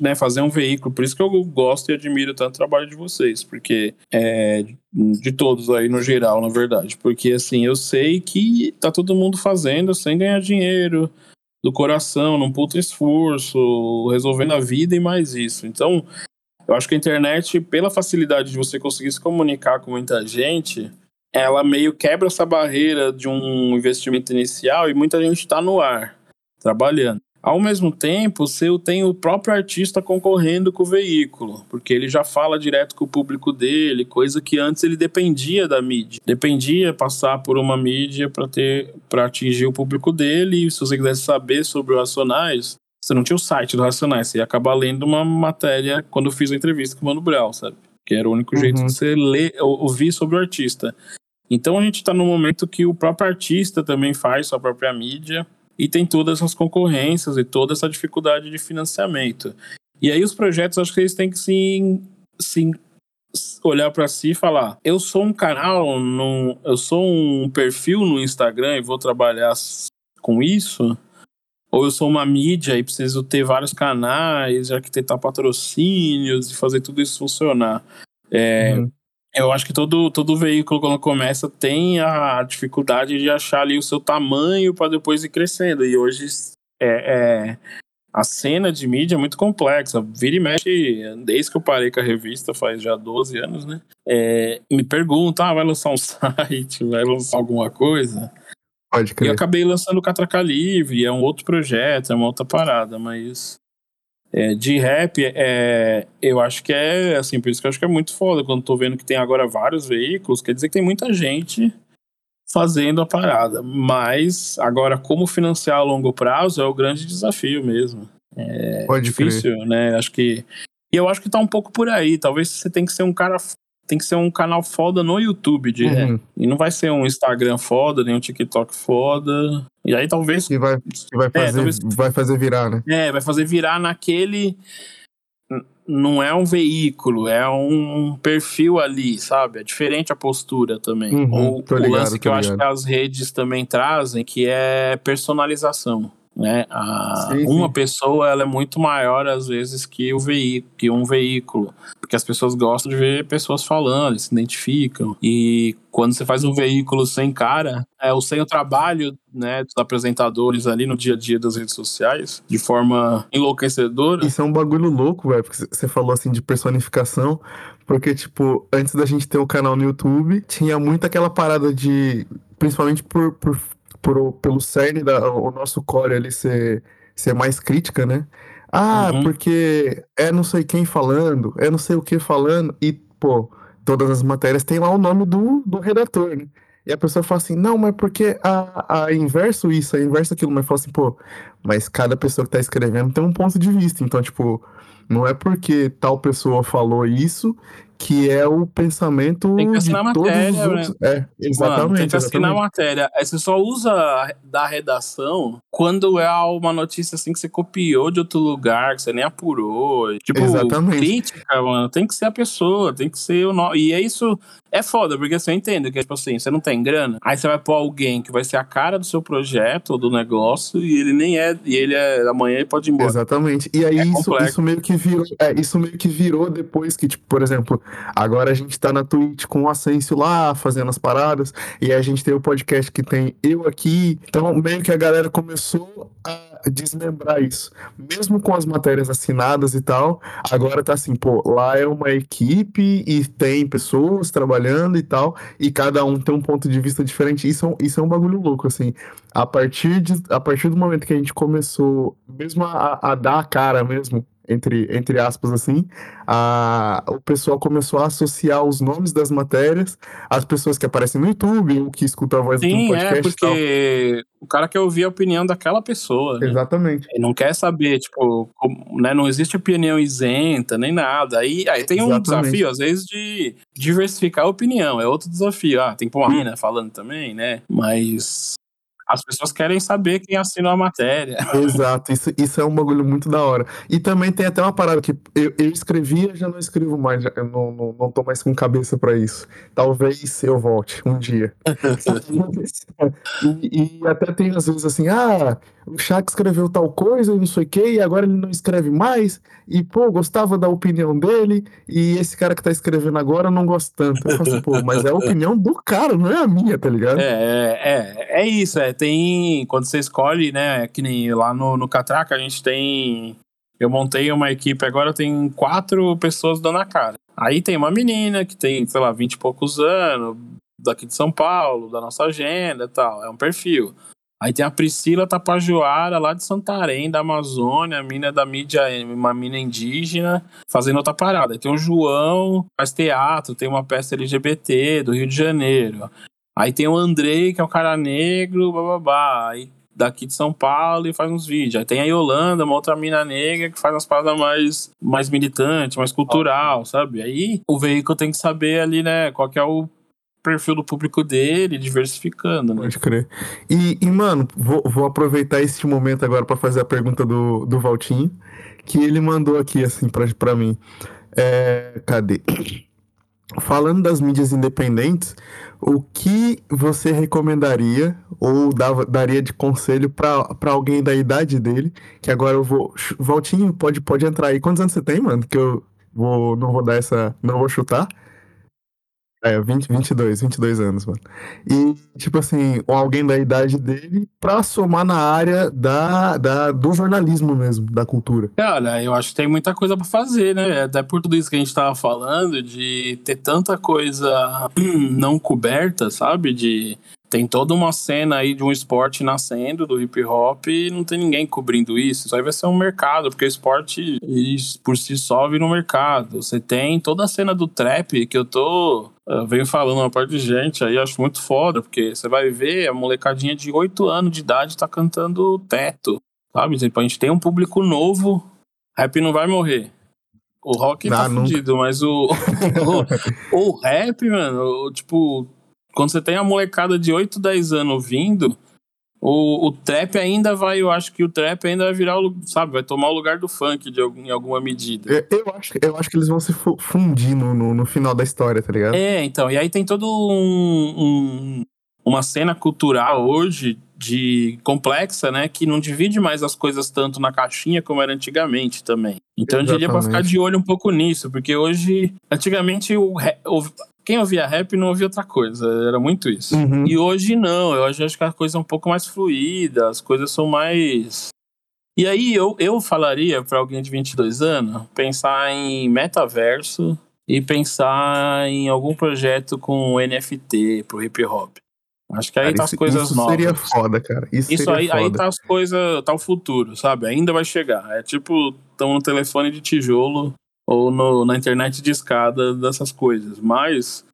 né, fazer um veículo. Por isso que eu gosto e admiro tanto o trabalho de vocês, porque é, de todos aí no geral, na verdade. Porque assim, eu sei que tá todo mundo fazendo sem ganhar dinheiro, do coração, num puto esforço, resolvendo a vida e mais isso. Então, eu acho que a internet, pela facilidade de você conseguir se comunicar com muita gente, ela meio quebra essa barreira de um investimento inicial e muita gente está no ar, trabalhando. Ao mesmo tempo, você tem o próprio artista concorrendo com o veículo, porque ele já fala direto com o público dele, coisa que antes ele dependia da mídia. Dependia passar por uma mídia para ter para atingir o público dele, e se você quisesse saber sobre o Racionais, você não tinha o site do Racionais, você ia acabar lendo uma matéria quando eu fiz a entrevista com o Mano Brown, sabe? Que era o único jeito uhum. de você ler, ouvir sobre o artista. Então a gente está no momento que o próprio artista também faz sua própria mídia e tem todas essas concorrências e toda essa dificuldade de financiamento. E aí os projetos, acho que eles têm que se, se olhar para si e falar: eu sou um canal, no, eu sou um perfil no Instagram e vou trabalhar com isso. Ou eu sou uma mídia e preciso ter vários canais, arquitetar patrocínios e fazer tudo isso funcionar. É, uhum. Eu acho que todo, todo veículo, quando começa, tem a dificuldade de achar ali o seu tamanho para depois ir crescendo. E hoje é, é, a cena de mídia é muito complexa. Vira e mexe, desde que eu parei com a revista, faz já 12 anos, né? É, me pergunta, ah, vai lançar um site, vai lançar alguma coisa? Pode crer. E eu acabei lançando o Catraca Livre, é um outro projeto, é uma outra parada, mas é, de rap, é, eu acho que é assim, por isso que eu acho que é muito foda quando tô vendo que tem agora vários veículos, quer dizer que tem muita gente fazendo a parada. Mas agora, como financiar a longo prazo é o grande desafio mesmo. É Pode difícil, crer. né? Acho que. E eu acho que tá um pouco por aí. Talvez você tem que ser um cara tem que ser um canal foda no YouTube de uhum. E não vai ser um Instagram foda, nem um TikTok foda. E aí talvez. E vai, e vai, é, fazer, é, talvez, vai fazer virar, né? É, vai fazer virar naquele. Não é um veículo, é um perfil ali, sabe? É diferente a postura também. Uhum, Ou o ligado, lance que eu ligado. acho que as redes também trazem, que é personalização né? A, sim, uma pessoa ela é muito maior às vezes que o veículo, que um veículo, porque as pessoas gostam de ver pessoas falando, se identificam. E quando você faz um veículo sem cara, é o sem o trabalho, né, dos apresentadores ali no dia a dia das redes sociais, de forma enlouquecedora. Isso é um bagulho louco, velho, porque você falou assim de personificação, porque tipo, antes da gente ter o um canal no YouTube, tinha muito aquela parada de principalmente por, por por, pelo cerne da o nosso core ali ser, ser mais crítica, né? Ah, uhum. porque é não sei quem falando, é não sei o que falando, e, pô, todas as matérias tem lá o nome do, do redator, né? E a pessoa fala assim, não, mas porque a, a inverso isso, a inverso aquilo, mas fala assim, pô, mas cada pessoa que tá escrevendo tem um ponto de vista, então, tipo, não é porque tal pessoa falou isso que é o pensamento tem que assinar de matéria, todos os outros. Né? É, exatamente. Mano, tem que assinar a matéria. Aí você só usa da redação quando é uma notícia assim que você copiou de outro lugar, que você nem apurou. Tipo, exatamente. crítica, mano, tem que ser a pessoa, tem que ser o nome. E é isso é foda, porque você entende que, tipo assim, você não tem grana, aí você vai pôr alguém que vai ser a cara do seu projeto ou do negócio, e ele nem é, e ele é, amanhã ele pode ir embora. Exatamente. E aí é isso, isso meio que virou, é, isso meio que virou depois que, tipo, por exemplo, agora a gente tá na Twitch com o Ascencio lá, fazendo as paradas, e aí a gente tem o podcast que tem eu aqui, então meio que a galera começou a desmembrar isso. Mesmo com as matérias assinadas e tal, agora tá assim, pô, lá é uma equipe e tem pessoas trabalhando e tal, e cada um tem um ponto de vista diferente. Isso, é isso é um bagulho louco, assim. A partir, de, a partir do momento que a gente começou, mesmo a, a dar a cara mesmo, entre, entre aspas, assim, a, o pessoal começou a associar os nomes das matérias às pessoas que aparecem no YouTube ou que escutam a voz Sim, do podcast. É, porque o cara quer ouvir a opinião daquela pessoa. Né? Exatamente. Ele não quer saber, tipo, como, né, não existe opinião isenta, nem nada. Aí, aí tem Exatamente. um desafio, às vezes, de diversificar a opinião. É outro desafio. Ah, tem que pôr uma mina falando também, né? Mas As pessoas querem saber quem assinou a matéria. Exato, isso, isso é um bagulho muito da hora. E também tem até uma parada que eu, eu escrevia, já não escrevo mais, já, eu não, não, não tô mais com cabeça pra isso. Talvez eu volte um dia. e, e até tem às vezes assim, ah, o Shaq escreveu tal coisa e não sei o que, e agora ele não escreve mais, e pô, gostava da opinião dele, e esse cara que tá escrevendo agora não gosto tanto. Eu falo assim, pô, mas é a opinião do cara, não é a minha, tá ligado? É, é, é, é isso, é, tem, quando você escolhe, né, que nem lá no, no Catraca a gente tem, eu montei uma equipe, agora tem quatro pessoas dando a cara. Aí tem uma menina que tem, sei lá, vinte e poucos anos, daqui de São Paulo, da nossa agenda e tal, é um perfil. Aí tem a Priscila Tapajoara, lá de Santarém, da Amazônia, mina da mídia, uma mina indígena, fazendo outra parada. Aí tem o João, faz teatro, tem uma peça LGBT do Rio de Janeiro. Aí tem o Andrei, que é um cara negro, bababá. Aí daqui de São Paulo e faz uns vídeos. Aí tem a Yolanda, uma outra mina negra que faz umas paradas mais, mais militante, mais cultural, sabe? Aí o veículo tem que saber ali, né, qual que é o perfil do público dele, diversificando, né? Pode crer. E, e mano, vou, vou aproveitar este momento agora para fazer a pergunta do, do Valtinho, que ele mandou aqui, assim, pra, mim. É, cadê? Falando das mídias independentes, o que você recomendaria ou dava, daria de conselho para alguém da idade dele? Que agora eu vou. Valtinho, pode, pode entrar aí. Quantos anos você tem, mano? Que eu vou, não vou dar essa. Não vou chutar. É, 20, 22, 22 anos, mano. E, tipo assim, alguém da idade dele pra somar na área da, da, do jornalismo mesmo, da cultura. Cara, eu acho que tem muita coisa pra fazer, né? Até por tudo isso que a gente tava falando, de ter tanta coisa não coberta, sabe? De tem toda uma cena aí de um esporte nascendo do hip hop e não tem ninguém cobrindo isso. Isso aí vai ser um mercado, porque o esporte por si só vira um mercado. Você tem toda a cena do trap que eu tô. Eu venho falando uma parte de gente aí, acho muito foda, porque você vai ver a molecadinha de 8 anos de idade tá cantando teto, sabe? Tipo, a gente tem um público novo, rap não vai morrer. O rock não, tá nunca. fudido, mas o, o, o rap, mano, o, tipo, quando você tem a molecada de 8, 10 anos vindo, o, o trap ainda vai, eu acho que o trap ainda vai virar, sabe, vai tomar o lugar do funk de, em alguma medida. Eu, eu, acho, eu acho que eles vão se fundir no, no, no, final da história, tá ligado? É, então, e aí tem todo um, um uma cena cultural hoje de complexa, né, que não divide mais as coisas tanto na caixinha como era antigamente também. Então Exatamente. eu diria para ficar de olho um pouco nisso, porque hoje, antigamente o, o quem ouvia rap não ouvia outra coisa, era muito isso. Uhum. E hoje não, eu acho que a coisa é um pouco mais fluida, as coisas são mais. E aí eu, eu falaria para alguém de 22 anos pensar em metaverso e pensar em algum projeto com NFT pro hip hop. Acho que aí cara, tá as coisas isso novas. seria foda, cara. Isso, isso aí, foda. aí tá as coisas, tá o futuro, sabe? Ainda vai chegar. É tipo, estão no telefone de tijolo ou no, na internet de escada dessas coisas. Mas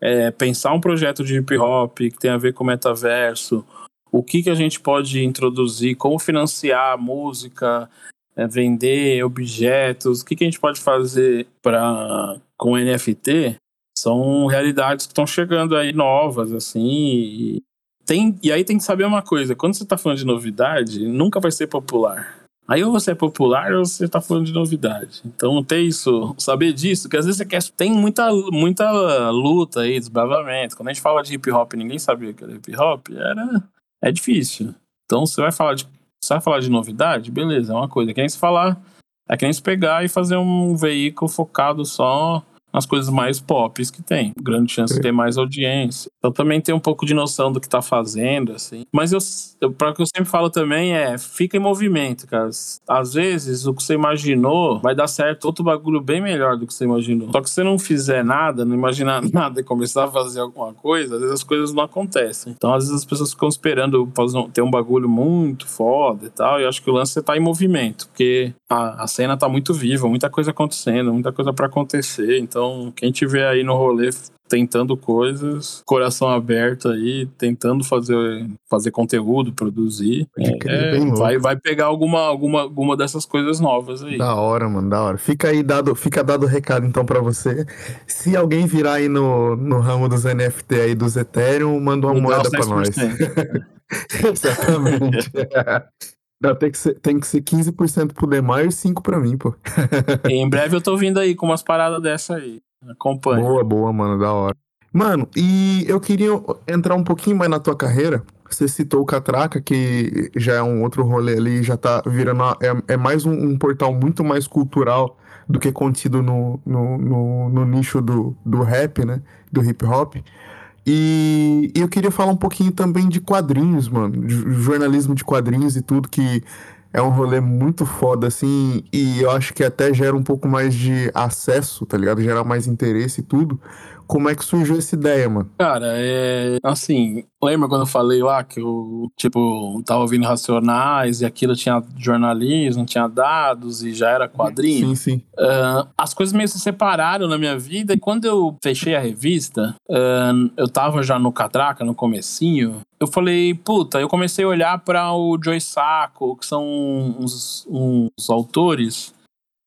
é, pensar um projeto de hip hop que tem a ver com metaverso, o que, que a gente pode introduzir, como financiar música, é, vender objetos, o que, que a gente pode fazer para com NFT, são realidades que estão chegando aí novas, assim. E, tem, e aí tem que saber uma coisa: quando você está falando de novidade, nunca vai ser popular. Aí ou você é popular ou você tá falando de novidade. Então ter isso, saber disso, que às vezes você quer. Tem muita, muita luta aí, desbravamento. Quando a gente fala de hip hop ninguém sabia que era hip hop, era. É difícil. Então você vai falar de. Você vai falar de novidade? Beleza, é uma coisa. Quem se falar. É que nem se pegar e fazer um veículo focado só nas coisas mais pop que tem. Grande chance de ter mais audiência. Então também tem um pouco de noção do que tá fazendo, assim. Mas eu, eu para que eu sempre falo também é, fica em movimento, cara. Às vezes o que você imaginou vai dar certo outro bagulho bem melhor do que você imaginou. Só que se você não fizer nada, não imaginar nada e começar a fazer alguma coisa, às vezes as coisas não acontecem. Então às vezes as pessoas ficam esperando ter um bagulho muito foda e tal, e acho que o lance é tá em movimento, porque a, a cena tá muito viva, muita coisa acontecendo, muita coisa para acontecer, então então, quem tiver aí no rolê tentando coisas, coração aberto aí, tentando fazer, fazer conteúdo, produzir. É, é vai, vai pegar alguma, alguma, alguma dessas coisas novas aí. Da hora, mano, da hora. Fica aí dado, fica dado o recado então para você. Se alguém virar aí no, no ramo dos NFT aí dos Ethereum, manda uma moeda para nós. Exatamente. Não, tem que ser, tem que ser 15% pro Demar e 5% pra mim, pô. Em breve eu tô vindo aí com umas paradas dessa aí. Acompanha. Boa, boa, mano, da hora. Mano, e eu queria entrar um pouquinho mais na tua carreira. Você citou o Catraca, que já é um outro rolê ali, já tá virando. É, é mais um, um portal muito mais cultural do que contido no, no, no, no nicho do, do rap, né? Do hip hop. E eu queria falar um pouquinho também de quadrinhos, mano. jornalismo de quadrinhos e tudo, que é um rolê muito foda, assim. E eu acho que até gera um pouco mais de acesso, tá ligado? Gera mais interesse e tudo. Como é que surgiu essa ideia, mano? Cara, é. Assim, lembra quando eu falei lá que eu, tipo, tava ouvindo Racionais e aquilo tinha jornalismo, tinha dados e já era quadrinho? Sim, sim. Ah, as coisas meio se separaram na minha vida e quando eu fechei a revista, ah, eu tava já no Catraca, no comecinho, eu falei, puta, eu comecei a olhar para o Joy Sacco, que são uns, uns autores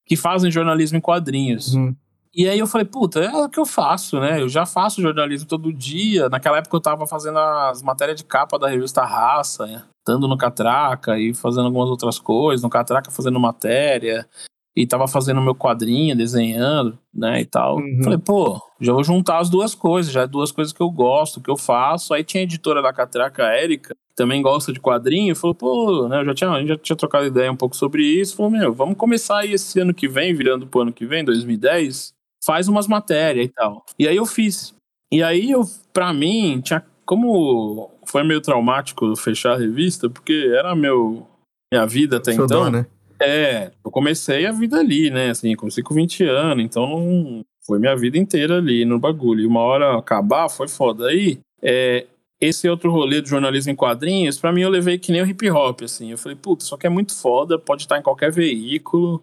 que fazem jornalismo em quadrinhos. Uhum. E aí eu falei, puta, é o que eu faço, né? Eu já faço jornalismo todo dia. Naquela época eu tava fazendo as matérias de capa da revista Raça, né? estando no Catraca e fazendo algumas outras coisas, no Catraca fazendo matéria, e tava fazendo meu quadrinho, desenhando, né, e tal. Uhum. Falei, pô, já vou juntar as duas coisas, já é duas coisas que eu gosto, que eu faço. Aí tinha a editora da Catraca, a Érica, que também gosta de quadrinho, falou, pô, né, eu já tinha, a gente já tinha trocado ideia um pouco sobre isso, falou, meu, vamos começar aí esse ano que vem, virando pro ano que vem, 2010, faz umas matérias e tal. E aí eu fiz. E aí eu, pra mim, tinha como foi meio traumático fechar a revista, porque era meu minha vida até Seu então. dó, né? É, eu comecei a vida ali, né? Assim, comecei com 20 anos, então não foi minha vida inteira ali no bagulho. E uma hora acabar foi foda. Aí, é, esse outro rolê do jornalismo em quadrinhos, pra mim eu levei que nem o hip hop, assim. Eu falei, putz, isso aqui é muito foda, pode estar em qualquer veículo.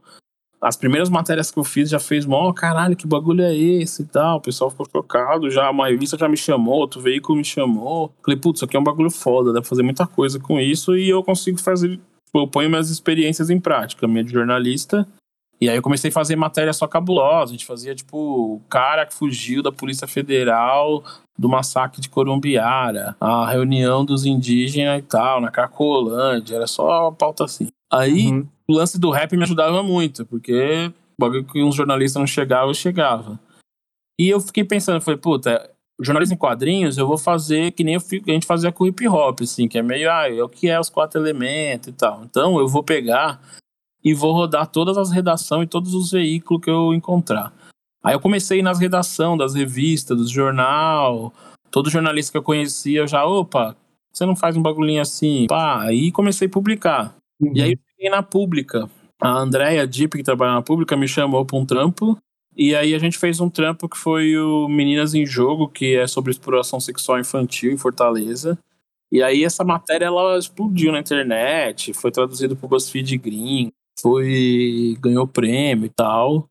As primeiras matérias que eu fiz já fez, mó, caralho, que bagulho é esse e tal. O pessoal ficou chocado, já uma revista já me chamou, outro veículo me chamou. Falei, putz, isso aqui é um bagulho foda, dá pra fazer muita coisa com isso e eu consigo fazer eu ponho minhas experiências em prática, minha de jornalista. E aí eu comecei a fazer matéria só cabulosa. A gente fazia, tipo, o cara que fugiu da Polícia Federal do massacre de Corumbiara, a reunião dos indígenas e tal, na Cracolândia, era só pauta assim. Aí Uhum. O lance do rap me ajudava muito, porque bagulho que uns jornalistas não chegavam, eu chegava. E eu fiquei pensando, falei, puta, jornalismo em quadrinhos, eu vou fazer que nem fico- a gente fazia com hip hop, assim, que é meio, ah, é o que é os quatro elementos e tal. Então eu vou pegar e vou rodar todas as redações e todos os veículos que eu encontrar. Aí eu comecei nas redações das revistas, do jornal, todo jornalista que eu conhecia, eu já, opa, você não faz um bagulhinho assim? Pá, aí comecei a publicar. E aí cheguei na pública. A Andrea Deep, que trabalha na pública, me chamou para um trampo. E aí a gente fez um trampo que foi o Meninas em Jogo, que é sobre exploração sexual infantil em Fortaleza. E aí essa matéria ela explodiu na internet, foi traduzido pro BuzzFeed Green, foi ganhou prêmio e tal.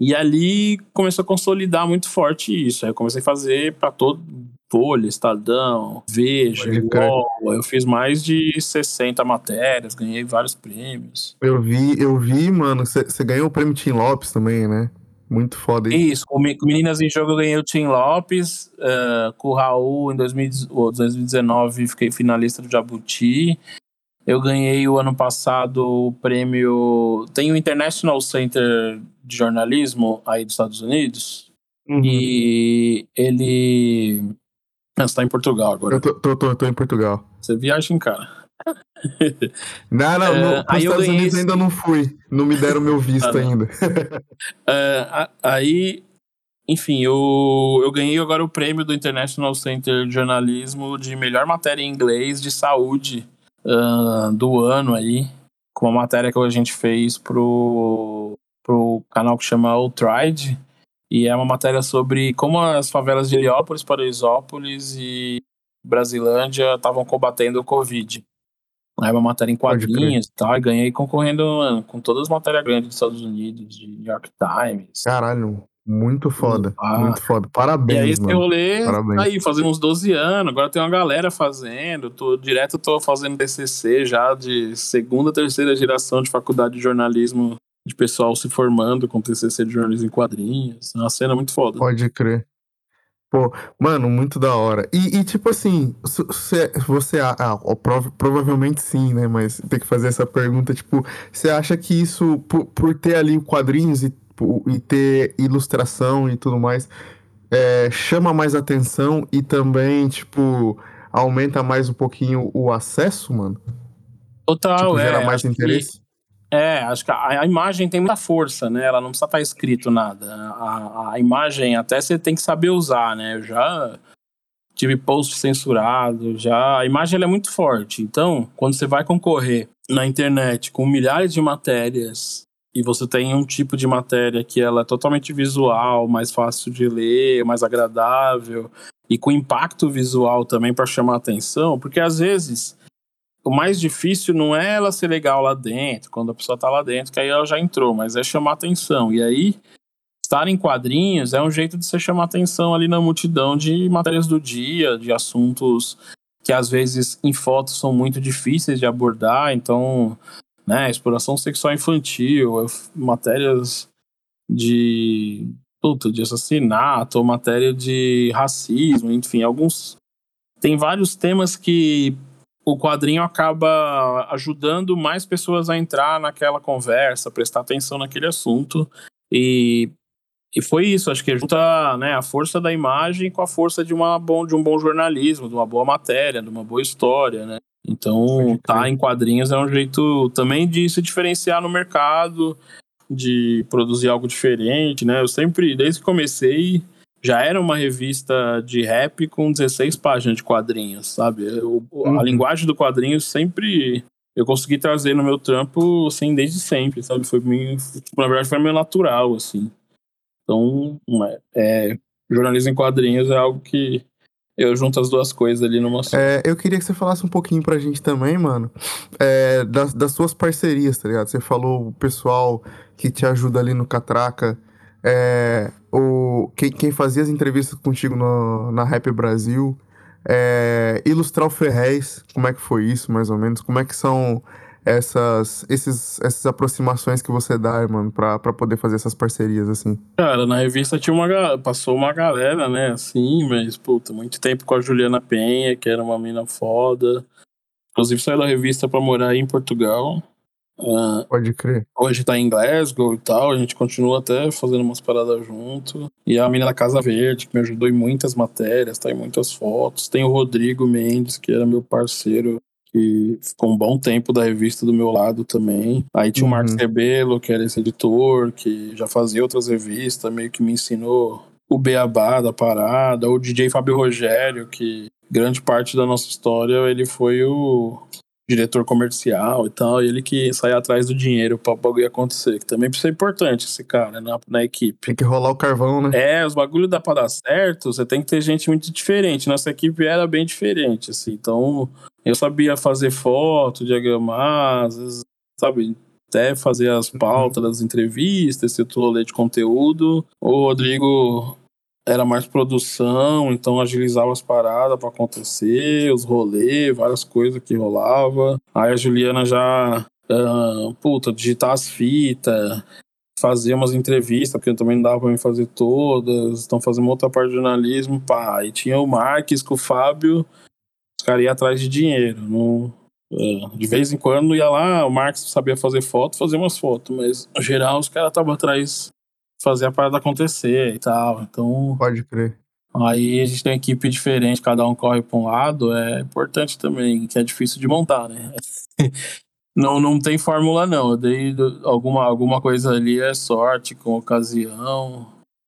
E ali começou a consolidar muito forte isso. Aí eu comecei a fazer para todo Folha, Estadão, Veja. UOL. Eu fiz mais de 60 matérias, ganhei vários prêmios. Eu vi, eu vi, mano, você ganhou o prêmio Tim Lopes também, né? Muito foda isso. Isso, com Me- com Meninas em Jogo eu ganhei o Tim Lopes, eh, com o Raul em 2010 ou 2019 fiquei finalista do Jabuti. Eu ganhei o ano passado o prêmio. Tem o International Center de Jornalismo aí dos Estados Unidos. Uhum. E ele. Ah, você tá em Portugal agora. Eu tô, tô, tô, tô em Portugal. Você viaja em cara. Não, não, no, pros aí Estados Unidos esse- ainda não fui. Não me deram meu visto Ah, ainda. A- aí, enfim, eu, eu ganhei agora o prêmio do International Center de Jornalismo de melhor matéria em inglês de saúde ah, do ano aí, com uma matéria que a gente fez pro, pro canal que chama O Tride, e é uma matéria sobre como as favelas de Heliópolis, Paraisópolis e Brasilândia estavam combatendo o Covid. Aí uma matéria em quadrinhos e tal, e ganhei concorrendo mano, com todas as matérias grandes dos Estados Unidos, de New York Times. Caralho, muito foda. Ah. Muito foda. E aí Parabéns, esse rolê Parabéns. tá aí, fazendo uns 12 anos, agora tem uma galera fazendo, tô, direto tô fazendo TCC já de segunda, terceira geração de faculdade de jornalismo, de pessoal se formando com TCC de jornalismo em quadrinhos, é uma cena muito foda. Pode crer. Pô, mano, muito da hora. E, e, tipo assim, você, você ah, prov, provavelmente sim, né? Mas tem que fazer essa pergunta, tipo, você acha que isso, por, por ter ali quadrinhos e, e ter ilustração e tudo mais, é, chama mais atenção e também, tipo, aumenta mais um pouquinho o acesso, mano? Total, tipo, gera é, mais interesse? É, acho que a, a, imagem tem muita força, né? Ela não precisa estar escrito nada. A, a imagem até você tem que saber usar, né? Eu já tive post censurado, já a imagem é muito forte. Então, quando você vai concorrer na internet com milhares de matérias e você tem um tipo de matéria que ela é totalmente visual, mais fácil de ler, mais agradável e com impacto visual também para chamar atenção, porque às vezes o mais difícil não é ela ser legal lá dentro, quando a pessoa tá lá dentro, que aí ela já entrou, mas é chamar atenção. E aí, estar em quadrinhos é um jeito de você chamar atenção ali na multidão de matérias do dia, de assuntos que às vezes em fotos são muito difíceis de abordar, então, né, exploração sexual infantil, matérias de puta, de assassinato, matéria de racismo, enfim, alguns tem vários temas que o quadrinho acaba ajudando mais pessoas a entrar naquela conversa, prestar atenção naquele assunto. E, e foi isso, acho que junta né, a força da imagem com a força de, uma bom, de um bom jornalismo, de uma boa matéria, de uma boa história, né? Então, tá em quadrinhos é um jeito também de se diferenciar no mercado, de produzir algo diferente, né? Eu sempre, desde que comecei, já era uma revista de rap com 16 páginas de quadrinhos, sabe? Eu, uhum. A linguagem do quadrinho sempre eu consegui trazer no meu trampo, assim, desde sempre, sabe? Foi meio, tipo, na verdade, foi meio natural, assim. Então, é, é, jornalismo em quadrinhos é algo que eu junto as duas coisas ali numa só. É, eu queria que você falasse um pouquinho pra gente também, mano, é, das, das suas parcerias, tá ligado? Você falou o pessoal que te ajuda ali no Catraca, é, o, quem, quem, fazia as entrevistas contigo no, na Rap Brasil, é, ilustrar o Ferrez, como é que foi isso, mais ou menos? Como é que são essas, esses, essas aproximações que você dá, mano, pra, pra poder fazer essas parcerias, assim? Cara, na revista tinha uma passou uma galera, né, assim, mas, puta, muito tempo com a Juliana Penha, que era uma mina foda. Inclusive saiu da revista pra morar aí em Portugal. Uh, Pode crer. Hoje tá em Glasgow e tal, a gente continua até fazendo umas paradas junto. E a menina da Casa Verde, que me ajudou em muitas matérias, tá em muitas fotos. Tem o Rodrigo Mendes, que era meu parceiro, que ficou um bom tempo da revista do meu lado também. Aí tinha uhum. o Marcos Rebelo, que era esse editor, que já fazia outras revistas, meio que me ensinou o beabá da parada. O DJ Fábio Rogério, que grande parte da nossa história, ele foi o diretor comercial e tal, e ele que sai atrás do dinheiro pra o bagulho acontecer, que também precisa ser importante esse cara na, na equipe. Tem que rolar o carvão, né? É, os bagulhos dá pra dar certo, você tem que ter gente muito diferente. Nossa equipe era bem diferente, assim, então eu sabia fazer foto, diagramar, às vezes, sabe, até fazer as uhum. pautas das entrevistas, esse rolê de conteúdo. O Rodrigo era mais produção, então agilizava as paradas para acontecer, os rolês, várias coisas que rolava. Aí a Juliana já, uh, puta, digitar as fitas, fazer umas entrevistas, porque também não dava pra mim fazer todas, então fazer uma outra parte de jornalismo, pá. E tinha o Marques com o Fábio, os caras iam atrás de dinheiro, não... Uh, de vez em quando ia lá, o Marques sabia fazer foto, fazer umas fotos, mas no geral os caras estavam atrás fazer a parada acontecer e tal. Então. Pode crer. Aí a gente tem uma equipe diferente, cada um corre para um lado, é importante também, que é difícil de montar, né? não, não tem fórmula, não. Eu dei alguma, alguma coisa ali é sorte, com ocasião.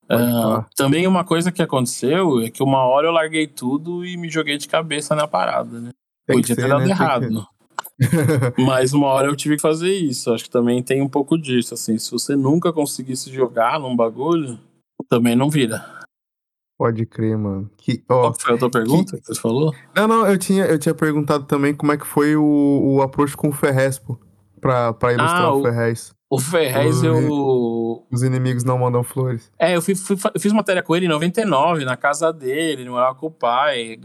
É, também uma coisa que aconteceu é que uma hora eu larguei tudo e me joguei de cabeça na parada, né? Tem Podia ter dado né? errado. Mas uma hora eu tive que fazer isso. Acho que também tem um pouco disso. Assim, se você nunca conseguisse jogar num bagulho, também não vira. Pode crer, mano. Que, ó, Qual foi a tua pergunta que, que você falou? Não, não, eu tinha, eu tinha perguntado também como é que foi o, o approach com o Ferrez, pô, pra, pra ilustrar ah, o, o Ferrez. O Ferrez, eu. Os inimigos não mandam flores. É, eu, fui, fui, eu fiz matéria com ele em 99, na casa dele, ele morava com o pai.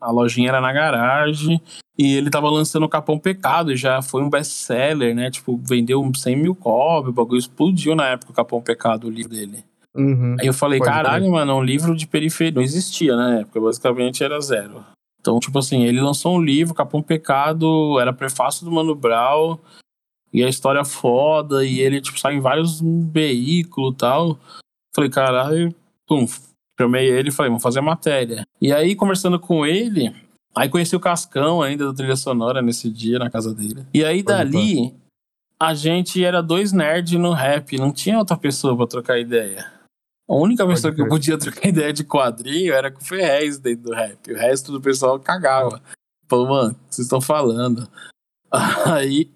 A lojinha era na garagem. E ele tava lançando o Capão Pecado, e já foi um best-seller, né? Tipo, vendeu 100 mil cópias, o bagulho explodiu na época o Capão Pecado, o livro dele. Uhum. Aí eu falei, caralho, crer. mano, um livro de periferia. Não existia na época, basicamente era zero. Então, tipo assim, ele lançou um livro, Capão Pecado, era prefácio do Mano Brown, e a história foda, e ele, tipo, sai em vários veículos e tal. Falei, caralho, pum, chamei ele e falei, vamos fazer a matéria. E aí, conversando com ele, aí conheci o Cascão ainda da trilha sonora nesse dia, na casa dele. E aí, dali, a gente era dois nerds no rap, não tinha outra pessoa pra trocar ideia. A única pessoa que eu podia trocar ideia de quadrinho era com o Ferrez dentro do rap. O resto do pessoal cagava. Falou, mano, vocês estão falando? Aí,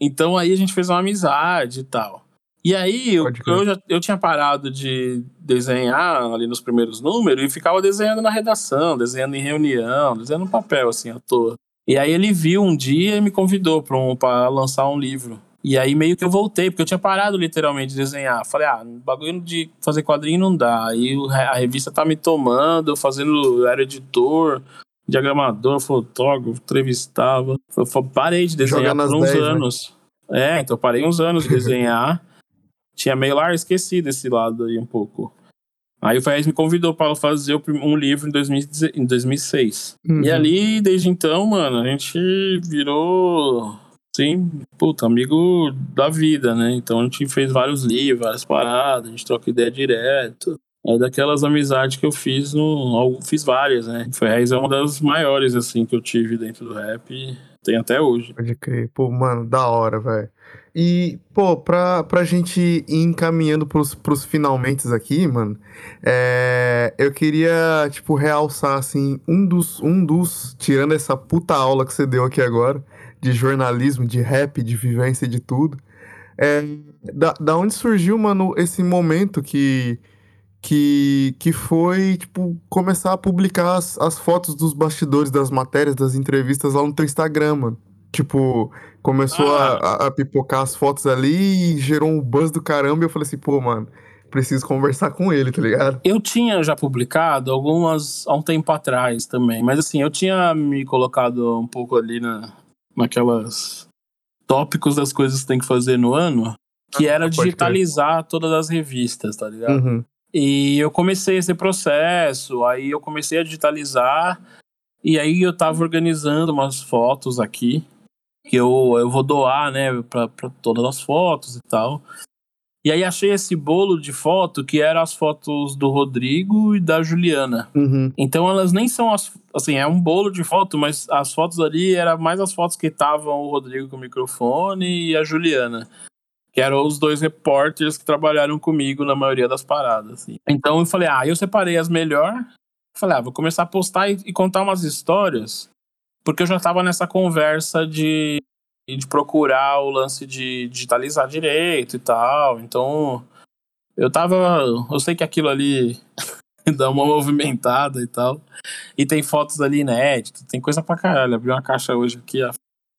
então aí a gente fez uma amizade e tal. E aí eu, eu, já, eu tinha parado de desenhar ali nos primeiros números e ficava desenhando na redação, desenhando em reunião, desenhando no papel, assim, à toa. E aí ele viu um dia e me convidou pra, um, lançar um livro. E aí meio que eu voltei, porque eu tinha parado literalmente de desenhar. Falei, ah, bagulho de fazer quadrinho não dá. Aí a revista tá me tomando, eu fazendo, eu era editor, diagramador, fotógrafo, entrevistava. Eu parei de desenhar por uns 10, né? anos. É, então parei uns anos de desenhar. Tinha meio lá esquecido esse lado aí um pouco. Aí o Ferrez me convidou para fazer um livro em, 2000 em 2006. Uhum. E ali, desde então, mano, a gente virou, assim, puta, amigo da vida, né? Então a gente fez vários livros, várias paradas, a gente troca ideia direto. É daquelas amizades que eu fiz no. Fiz várias, né? O Ferrez é uma das maiores, assim, que eu tive dentro do rap. e Tem até hoje. Pode crer. Pô, mano, da hora, velho. E, pô, pra, pra gente ir encaminhando pros, pros finalmente aqui, mano, é, eu queria, tipo, realçar, assim, um dos, um dos, tirando essa puta aula que você deu aqui agora, de jornalismo, de rap, de vivência, de tudo, é, da, da onde surgiu, mano, esse momento que, que, que foi, tipo, começar a publicar as, as fotos dos bastidores das matérias, das entrevistas lá no teu Instagram, mano. Tipo, começou a, a- a pipocar as fotos ali e gerou um buzz do caramba. E eu falei assim, pô, mano, preciso conversar com ele, tá ligado? Eu tinha já publicado algumas há um tempo atrás também, mas assim, eu tinha me colocado um pouco ali na, naquelas tópicos das coisas que tem que fazer no ano, que era pode crer. digitalizar todas as revistas, tá ligado? Uhum. E eu comecei esse processo, aí eu comecei a digitalizar, e aí eu tava organizando umas fotos aqui, que eu, eu vou doar, né, pra, pra todas as fotos e tal. E aí achei esse bolo de foto que eram as fotos do Rodrigo e da Juliana. Uhum. Então elas nem são as. Assim, é um bolo de foto, mas as fotos ali eram mais as fotos que estavam o Rodrigo com o microfone e a Juliana. Que eram os dois repórteres que trabalharam comigo na maioria das paradas. assim. Então eu falei, ah, eu separei as melhor. Falei, ah, vou começar a postar e, e contar umas histórias. Porque eu já tava nessa conversa de, de procurar o lance de digitalizar direito e tal. Então, eu tava. Eu sei que aquilo ali dá uma movimentada e tal. E tem fotos ali inéditas, tem coisa pra caralho. Abri uma caixa hoje aqui.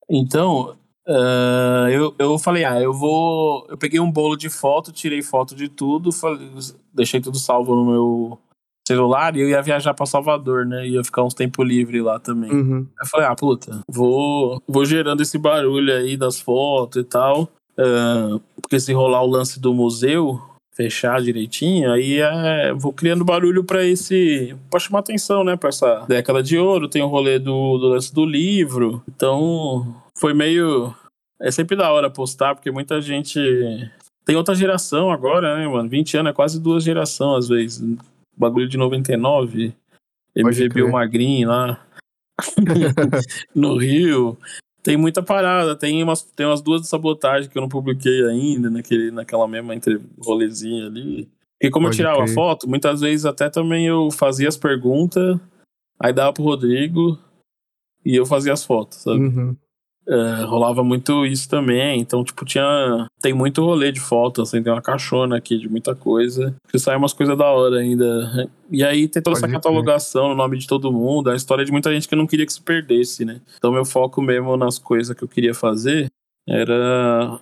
Então, ah, eu, eu falei, ah, eu vou. Eu peguei um bolo de foto, tirei foto de tudo, falei- deixei tudo salvo no meu celular e eu ia viajar pra Salvador, né? Ia ficar uns tempo livre lá também. Uhum. Eu falei, ah, puta, vou, vou gerando esse barulho aí das fotos e tal. ah, porque se rolar o lance do museu, fechar direitinho, aí é, vou criando barulho pra esse. pra chamar atenção, né? Pra essa década de ouro. Tem o rolê do, do lance do livro. Então, foi meio. É sempre da hora postar, porque muita gente. Tem outra geração agora, né, mano? 20 anos é quase duas gerações, às vezes. Bagulho de 99. Pode MV Bill crer. Magrinho lá no Rio. Tem muita parada, tem umas, tem umas duas de sabotagem que eu não publiquei ainda, naquele, naquela mesma entre rolezinha ali. E como Pode eu tirava crer. foto, muitas vezes até também eu fazia as perguntas, aí dava pro Rodrigo e eu fazia as fotos, sabe? Uhum. É, rolava muito isso também. Então, tipo, tinha. Tem muito rolê de foto, assim, tem uma caixona aqui de muita coisa. Que sai umas coisas da hora ainda. E aí tem toda essa Pode crer. catalogação no nome de todo mundo, a história de muita gente que não queria que se perdesse, né? Então, meu foco mesmo nas coisas que eu queria fazer era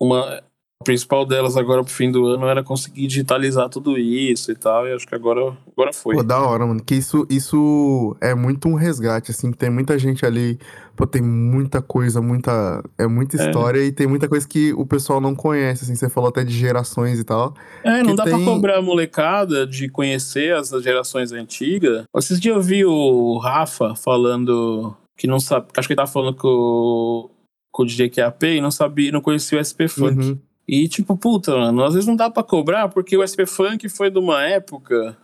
uma. Principal delas agora pro fim do ano era conseguir digitalizar tudo isso e tal, e acho que agora, agora foi. Pô, da hora, mano. Que isso, isso é muito um resgate, assim, que tem muita gente ali, pô, tem muita coisa, muita. É muita É. história e tem muita coisa que o pessoal não conhece, assim. Você falou até de gerações e tal. É, não dá tem- pra cobrar a molecada de conhecer as gerações antigas. Esses dias eu vi o Rafa falando que não sabe. Acho que ele tava falando com, o- com o DJ QAP e não sabia, não conhecia o SP Funk. Uhum. E tipo, puta, mano, às vezes não dá pra cobrar porque o SP Funk foi de uma época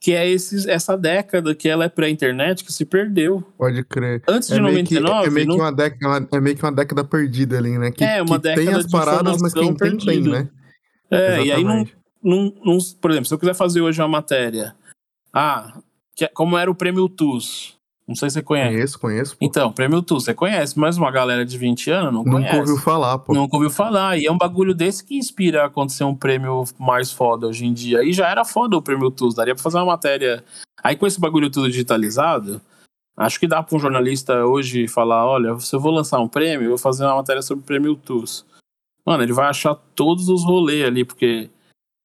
que é esses, essa década que ela é pré-internet que se perdeu. Pode crer. Antes É de meio, que, 99, é, meio que não- uma década, é meio que uma década perdida ali, né? Que, É, uma que tem década as de paradas, mas quem tem, tem, né? é, e aí não, Exatamente. não, não- Por exemplo, se eu quiser fazer hoje uma matéria. Ah, que- como era o prêmio TUS? Não sei se você conhece. Conheço, conheço. Pô. Então, prêmio TUS, você conhece, mas uma galera de 20 anos não Nunca conhece. ouviu falar, pô. Nunca ouviu falar. E é um bagulho desse que inspira a acontecer um prêmio mais foda hoje em dia. Aí já era foda o prêmio TUS. Daria pra fazer uma matéria. Aí com esse bagulho tudo digitalizado, acho que dá pra um jornalista hoje falar: olha, se eu vou lançar um prêmio, eu vou fazer uma matéria sobre o prêmio TUS. Mano, ele vai achar todos os rolês ali, porque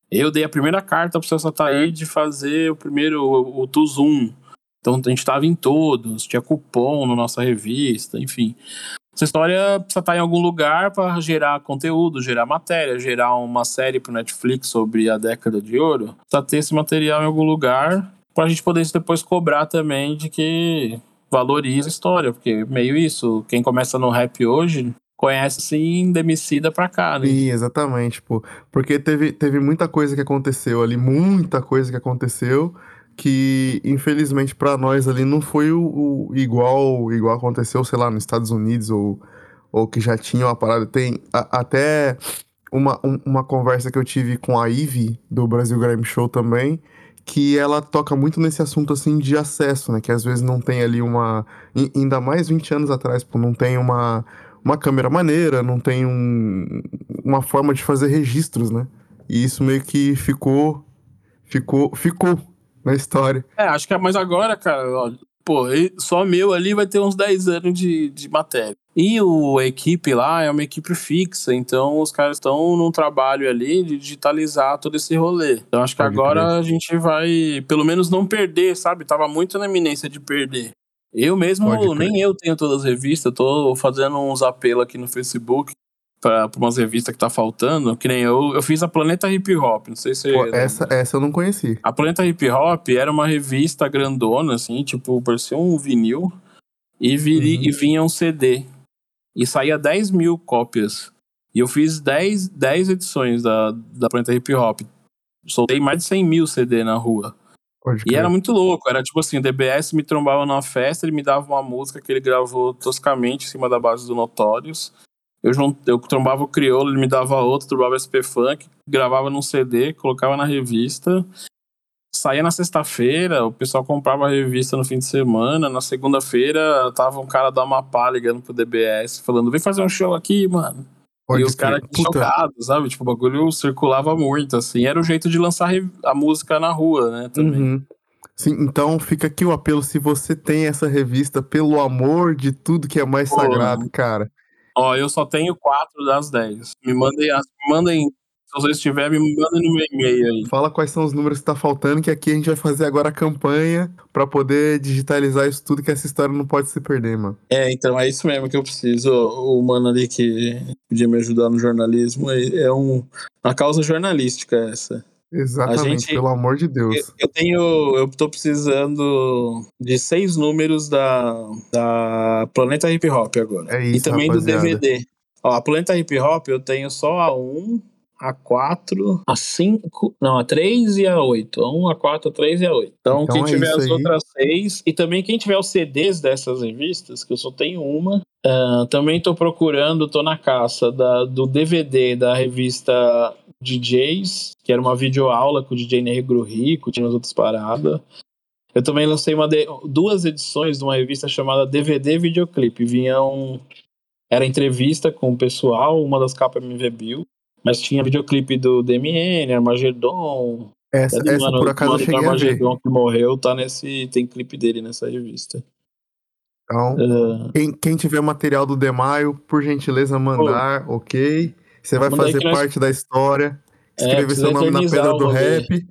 eu dei a primeira carta pro seu Sataí de fazer o primeiro, o, o TUS 1. Então a gente tava em todos, tinha cupom na nossa revista, enfim. Essa história precisa estar em algum lugar para gerar conteúdo, gerar matéria, gerar uma série pro Netflix sobre a década de ouro. Precisa ter esse material em algum lugar para a gente poder depois cobrar também de que valoriza a história, porque meio isso, quem começa no rap hoje conhece assim Demicida pra cá, né? Sim, exatamente, pô. Porque teve, teve muita coisa que aconteceu ali, muita coisa que aconteceu, que infelizmente pra nós ali não foi o, o igual igual aconteceu, sei lá, nos Estados Unidos ou, ou que já tinha uma parada. Tem a- até uma, um- uma conversa que eu tive com a Ivy do Brasil Grime Show também, que ela toca muito nesse assunto assim de acesso, né? Que às vezes não tem ali uma. ai- Ainda mais 20 anos atrás, pô, não tem uma uma câmera maneira, não tem um, uma forma de fazer registros, né? E isso meio que ficou, ficou, ficou na história. É, acho que é mais agora, cara, ó, pô, só meu ali vai ter uns 10 anos de, de matéria. E o, a equipe lá é uma equipe fixa, então os caras estão num trabalho ali de digitalizar todo esse rolê. Então acho que Pode agora crer. a gente vai, pelo menos, não perder, sabe? Tava muito na iminência de perder. Eu mesmo, nem eu tenho todas as revistas, tô fazendo uns apelos aqui no Facebook pra umas revistas que tá faltando, que nem eu, eu fiz a Planeta Hip Hop, não sei se você Pô, essa, essa eu não conheci. A Planeta Hip Hop era uma revista grandona, assim, tipo, parecia um vinil, e, viri, Uhum. e vinha um CD. E saía 10 mil cópias. E eu fiz 10, 10 edições da, da Planeta Hip Hop. Soltei mais de 100 mil CD na rua. Pode E crer. era muito louco. Era tipo assim, o DBS me trombava numa festa, ele me dava uma música que ele gravou toscamente em cima da base do Notorious. Eu, eu trombava o Criolo, ele me dava outro, trombava SP Funk, gravava num CD, colocava na revista. Saía na sexta-feira, o pessoal comprava a revista no fim de semana. Na segunda-feira, tava um cara da Amapá ligando pro DBS, falando: vem fazer um show aqui, mano. Pode e os caras chocados, sabe? Tipo, o bagulho circulava muito, assim. Era o jeito de lançar a música na rua, né? Também. Uhum. Sim, então fica aqui o apelo, se você tem essa revista, pelo amor de tudo que é mais Pô, sagrado, cara. Ó, eu só tenho quatro das dez. Me mandem, me mandem se vocês tiverem, me mandem no meu e-mail aí. Fala quais são os números que tá faltando, que aqui a gente vai fazer agora a campanha pra poder digitalizar isso tudo, que essa história não pode se perder, mano. É, então é isso mesmo que eu preciso. O mano ali que podia me ajudar no jornalismo é, é um, uma causa jornalística essa. Exatamente, gente- pelo amor de Eu, Deus. eu tenho, eu tô precisando de seis números da, da Planeta Hip Hop agora. É e isso, também rapaziada. do DVD. Ó, a Planeta Hip Hop eu tenho só a 1, a 4, a 5, não, a 3 e a 8. A 1, a 4, a 3 e a 8. Então, Então quem é tiver as aí. outras seis, e também quem tiver os CDs dessas revistas, que eu só tenho uma, ah, também tô procurando, tô na caça da, do DVD da revista DJs, que era uma videoaula com o DJ Negro Rico, tinha umas outras paradas. Eu também lancei uma de- duas edições de uma revista chamada DVD Videoclipe. Vinha um. Era entrevista com o pessoal, uma das capas MV Bill. Mas tinha videoclipe do DMN, Armagedon. Essa, essa mano- por acaso eu mano cheguei. Armagedon que morreu, tá nesse. Tem clipe dele nessa revista. Então, Ah, quem, quem tiver material do Demaio, por gentileza, mandar, ok? Você vai fazer nós- parte da história, É, escrever precisa seu nome na pedra do rap.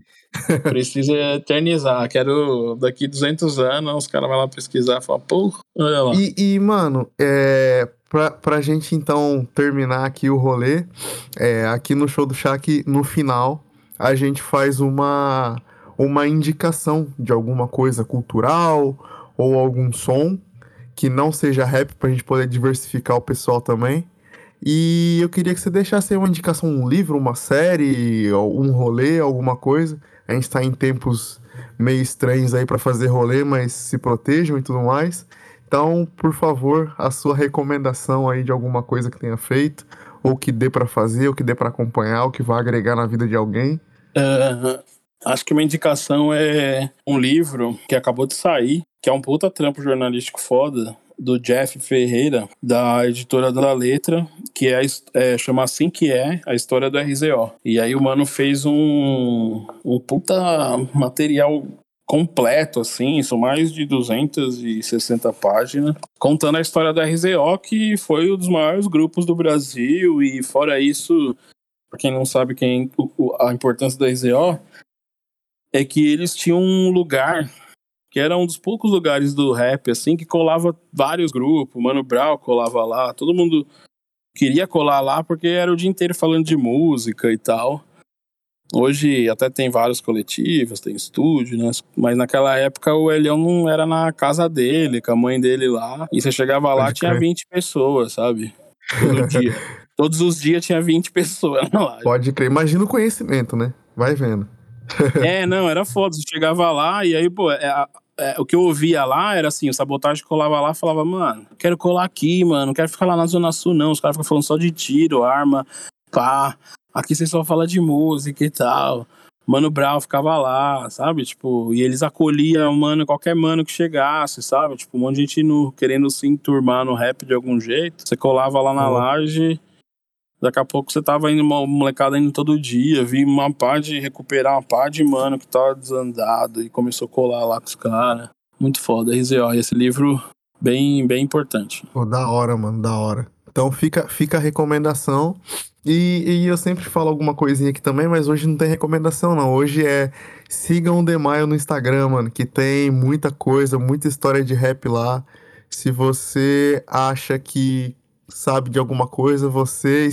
Precisa eternizar. Quero daqui 200 anos os caras vão lá pesquisar e falar, pô, olha lá. E, e, mano, é, pra, pra gente então terminar aqui o rolê, é, aqui no show do Shaq, no final, a gente faz uma, uma indicação de alguma coisa cultural ou algum som que não seja rap pra gente poder diversificar o pessoal também. E eu queria que você deixasse uma indicação, um livro, uma série, um rolê, alguma coisa. A gente tá em tempos meio estranhos aí pra fazer rolê, mas se protejam e tudo mais. Então, por favor, a sua recomendação aí de alguma coisa que tenha feito, ou que dê pra fazer, ou que dê pra acompanhar, ou que vá agregar na vida de alguém. É, acho que uma indicação é um livro que acabou de sair, que é um puta trampo jornalístico foda, do Jeff Ferreira, da editora da Letra, que é, é, chama Assim Que É, a história do RZO. E aí o mano fez um, um puta material completo, assim, são mais de 260 páginas, contando a história da RZO, que foi um dos maiores grupos do Brasil, e fora isso, pra quem não sabe quem, a importância da RZO, é que eles tinham um lugar que era um dos poucos lugares do rap, assim, que colava vários grupos, Mano Brown colava lá, todo mundo queria colar lá porque era o dia inteiro falando de música e tal. Hoje até tem vários coletivos, tem estúdio, né? Mas naquela época o Elião não era na casa dele, com a mãe dele lá. E você chegava lá, Pode tinha crer. 20 pessoas, sabe? Todo dia. Todos os dias tinha 20 pessoas na live. Pode crer. Imagina o conhecimento, né? Vai vendo. É, não, era foda. Você chegava lá e aí, pô, é, é, o que eu ouvia lá era assim: o sabotagem colava lá e falava, mano, quero colar aqui, mano, não quero ficar lá na Zona Sul, não. Os caras ficam falando só de tiro, arma, pá. Aqui vocês só falam de música e tal. Mano Brown ficava lá, sabe? Tipo, e eles acolhiam mano, qualquer mano que chegasse, sabe? Tipo, um monte de gente no, querendo se enturmar no rap de algum jeito. Você colava lá na Uhum. laje, Daqui a pouco você tava indo, uma molecada indo todo dia, vi uma pá de recuperar uma pá de mano que tava desandado e começou a colar lá com os caras. Muito foda, RZO. E esse livro, bem, bem importante. Pô, da hora, mano, da hora. Então fica, fica a recomendação. E, e eu sempre falo alguma coisinha aqui também, mas hoje não tem recomendação, não. Hoje é sigam o Demaio no Instagram, mano, que tem muita coisa, muita história de rap lá. Se você acha que sabe de alguma coisa, você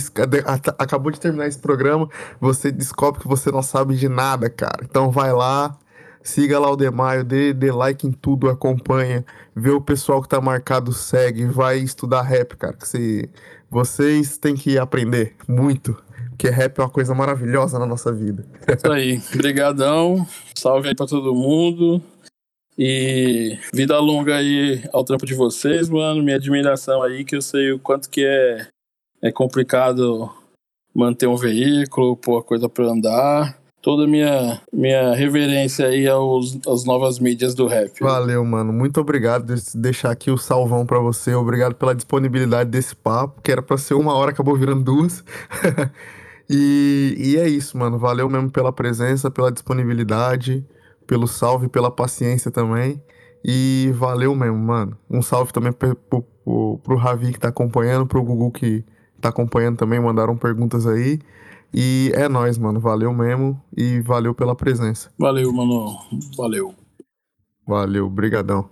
acabou de terminar esse programa, você descobre que você não sabe de nada, cara. Então vai lá, siga lá o Demaio, dê, dê like em tudo, acompanha, vê o pessoal que tá marcado, segue, vai estudar rap, cara. Que vocês têm que aprender muito, porque rap é uma coisa maravilhosa na nossa vida. Isso aí. Brigadão. Salve aí pra todo mundo. E vida longa aí ao trampo de vocês, mano. Minha admiração aí, que eu sei o quanto que é, é complicado manter um veículo, pôr coisa pra andar. Toda minha minha reverência aí aos, às novas mídias do rap. Valeu, mano. Muito obrigado. Deixa deixar aqui o salvão pra você. Obrigado pela disponibilidade desse papo, que era pra ser uma hora, acabou virando duas. e, e é isso, mano. Valeu mesmo pela presença, pela disponibilidade, pelo salve, pela paciência também. E valeu mesmo, mano. Um salve também pro, pro, pro Ravi que tá acompanhando, pro Gugu que tá acompanhando também, mandaram perguntas aí. E é nóis, mano. Valeu mesmo e valeu pela presença. Valeu, mano. Valeu. Valeu, brigadão.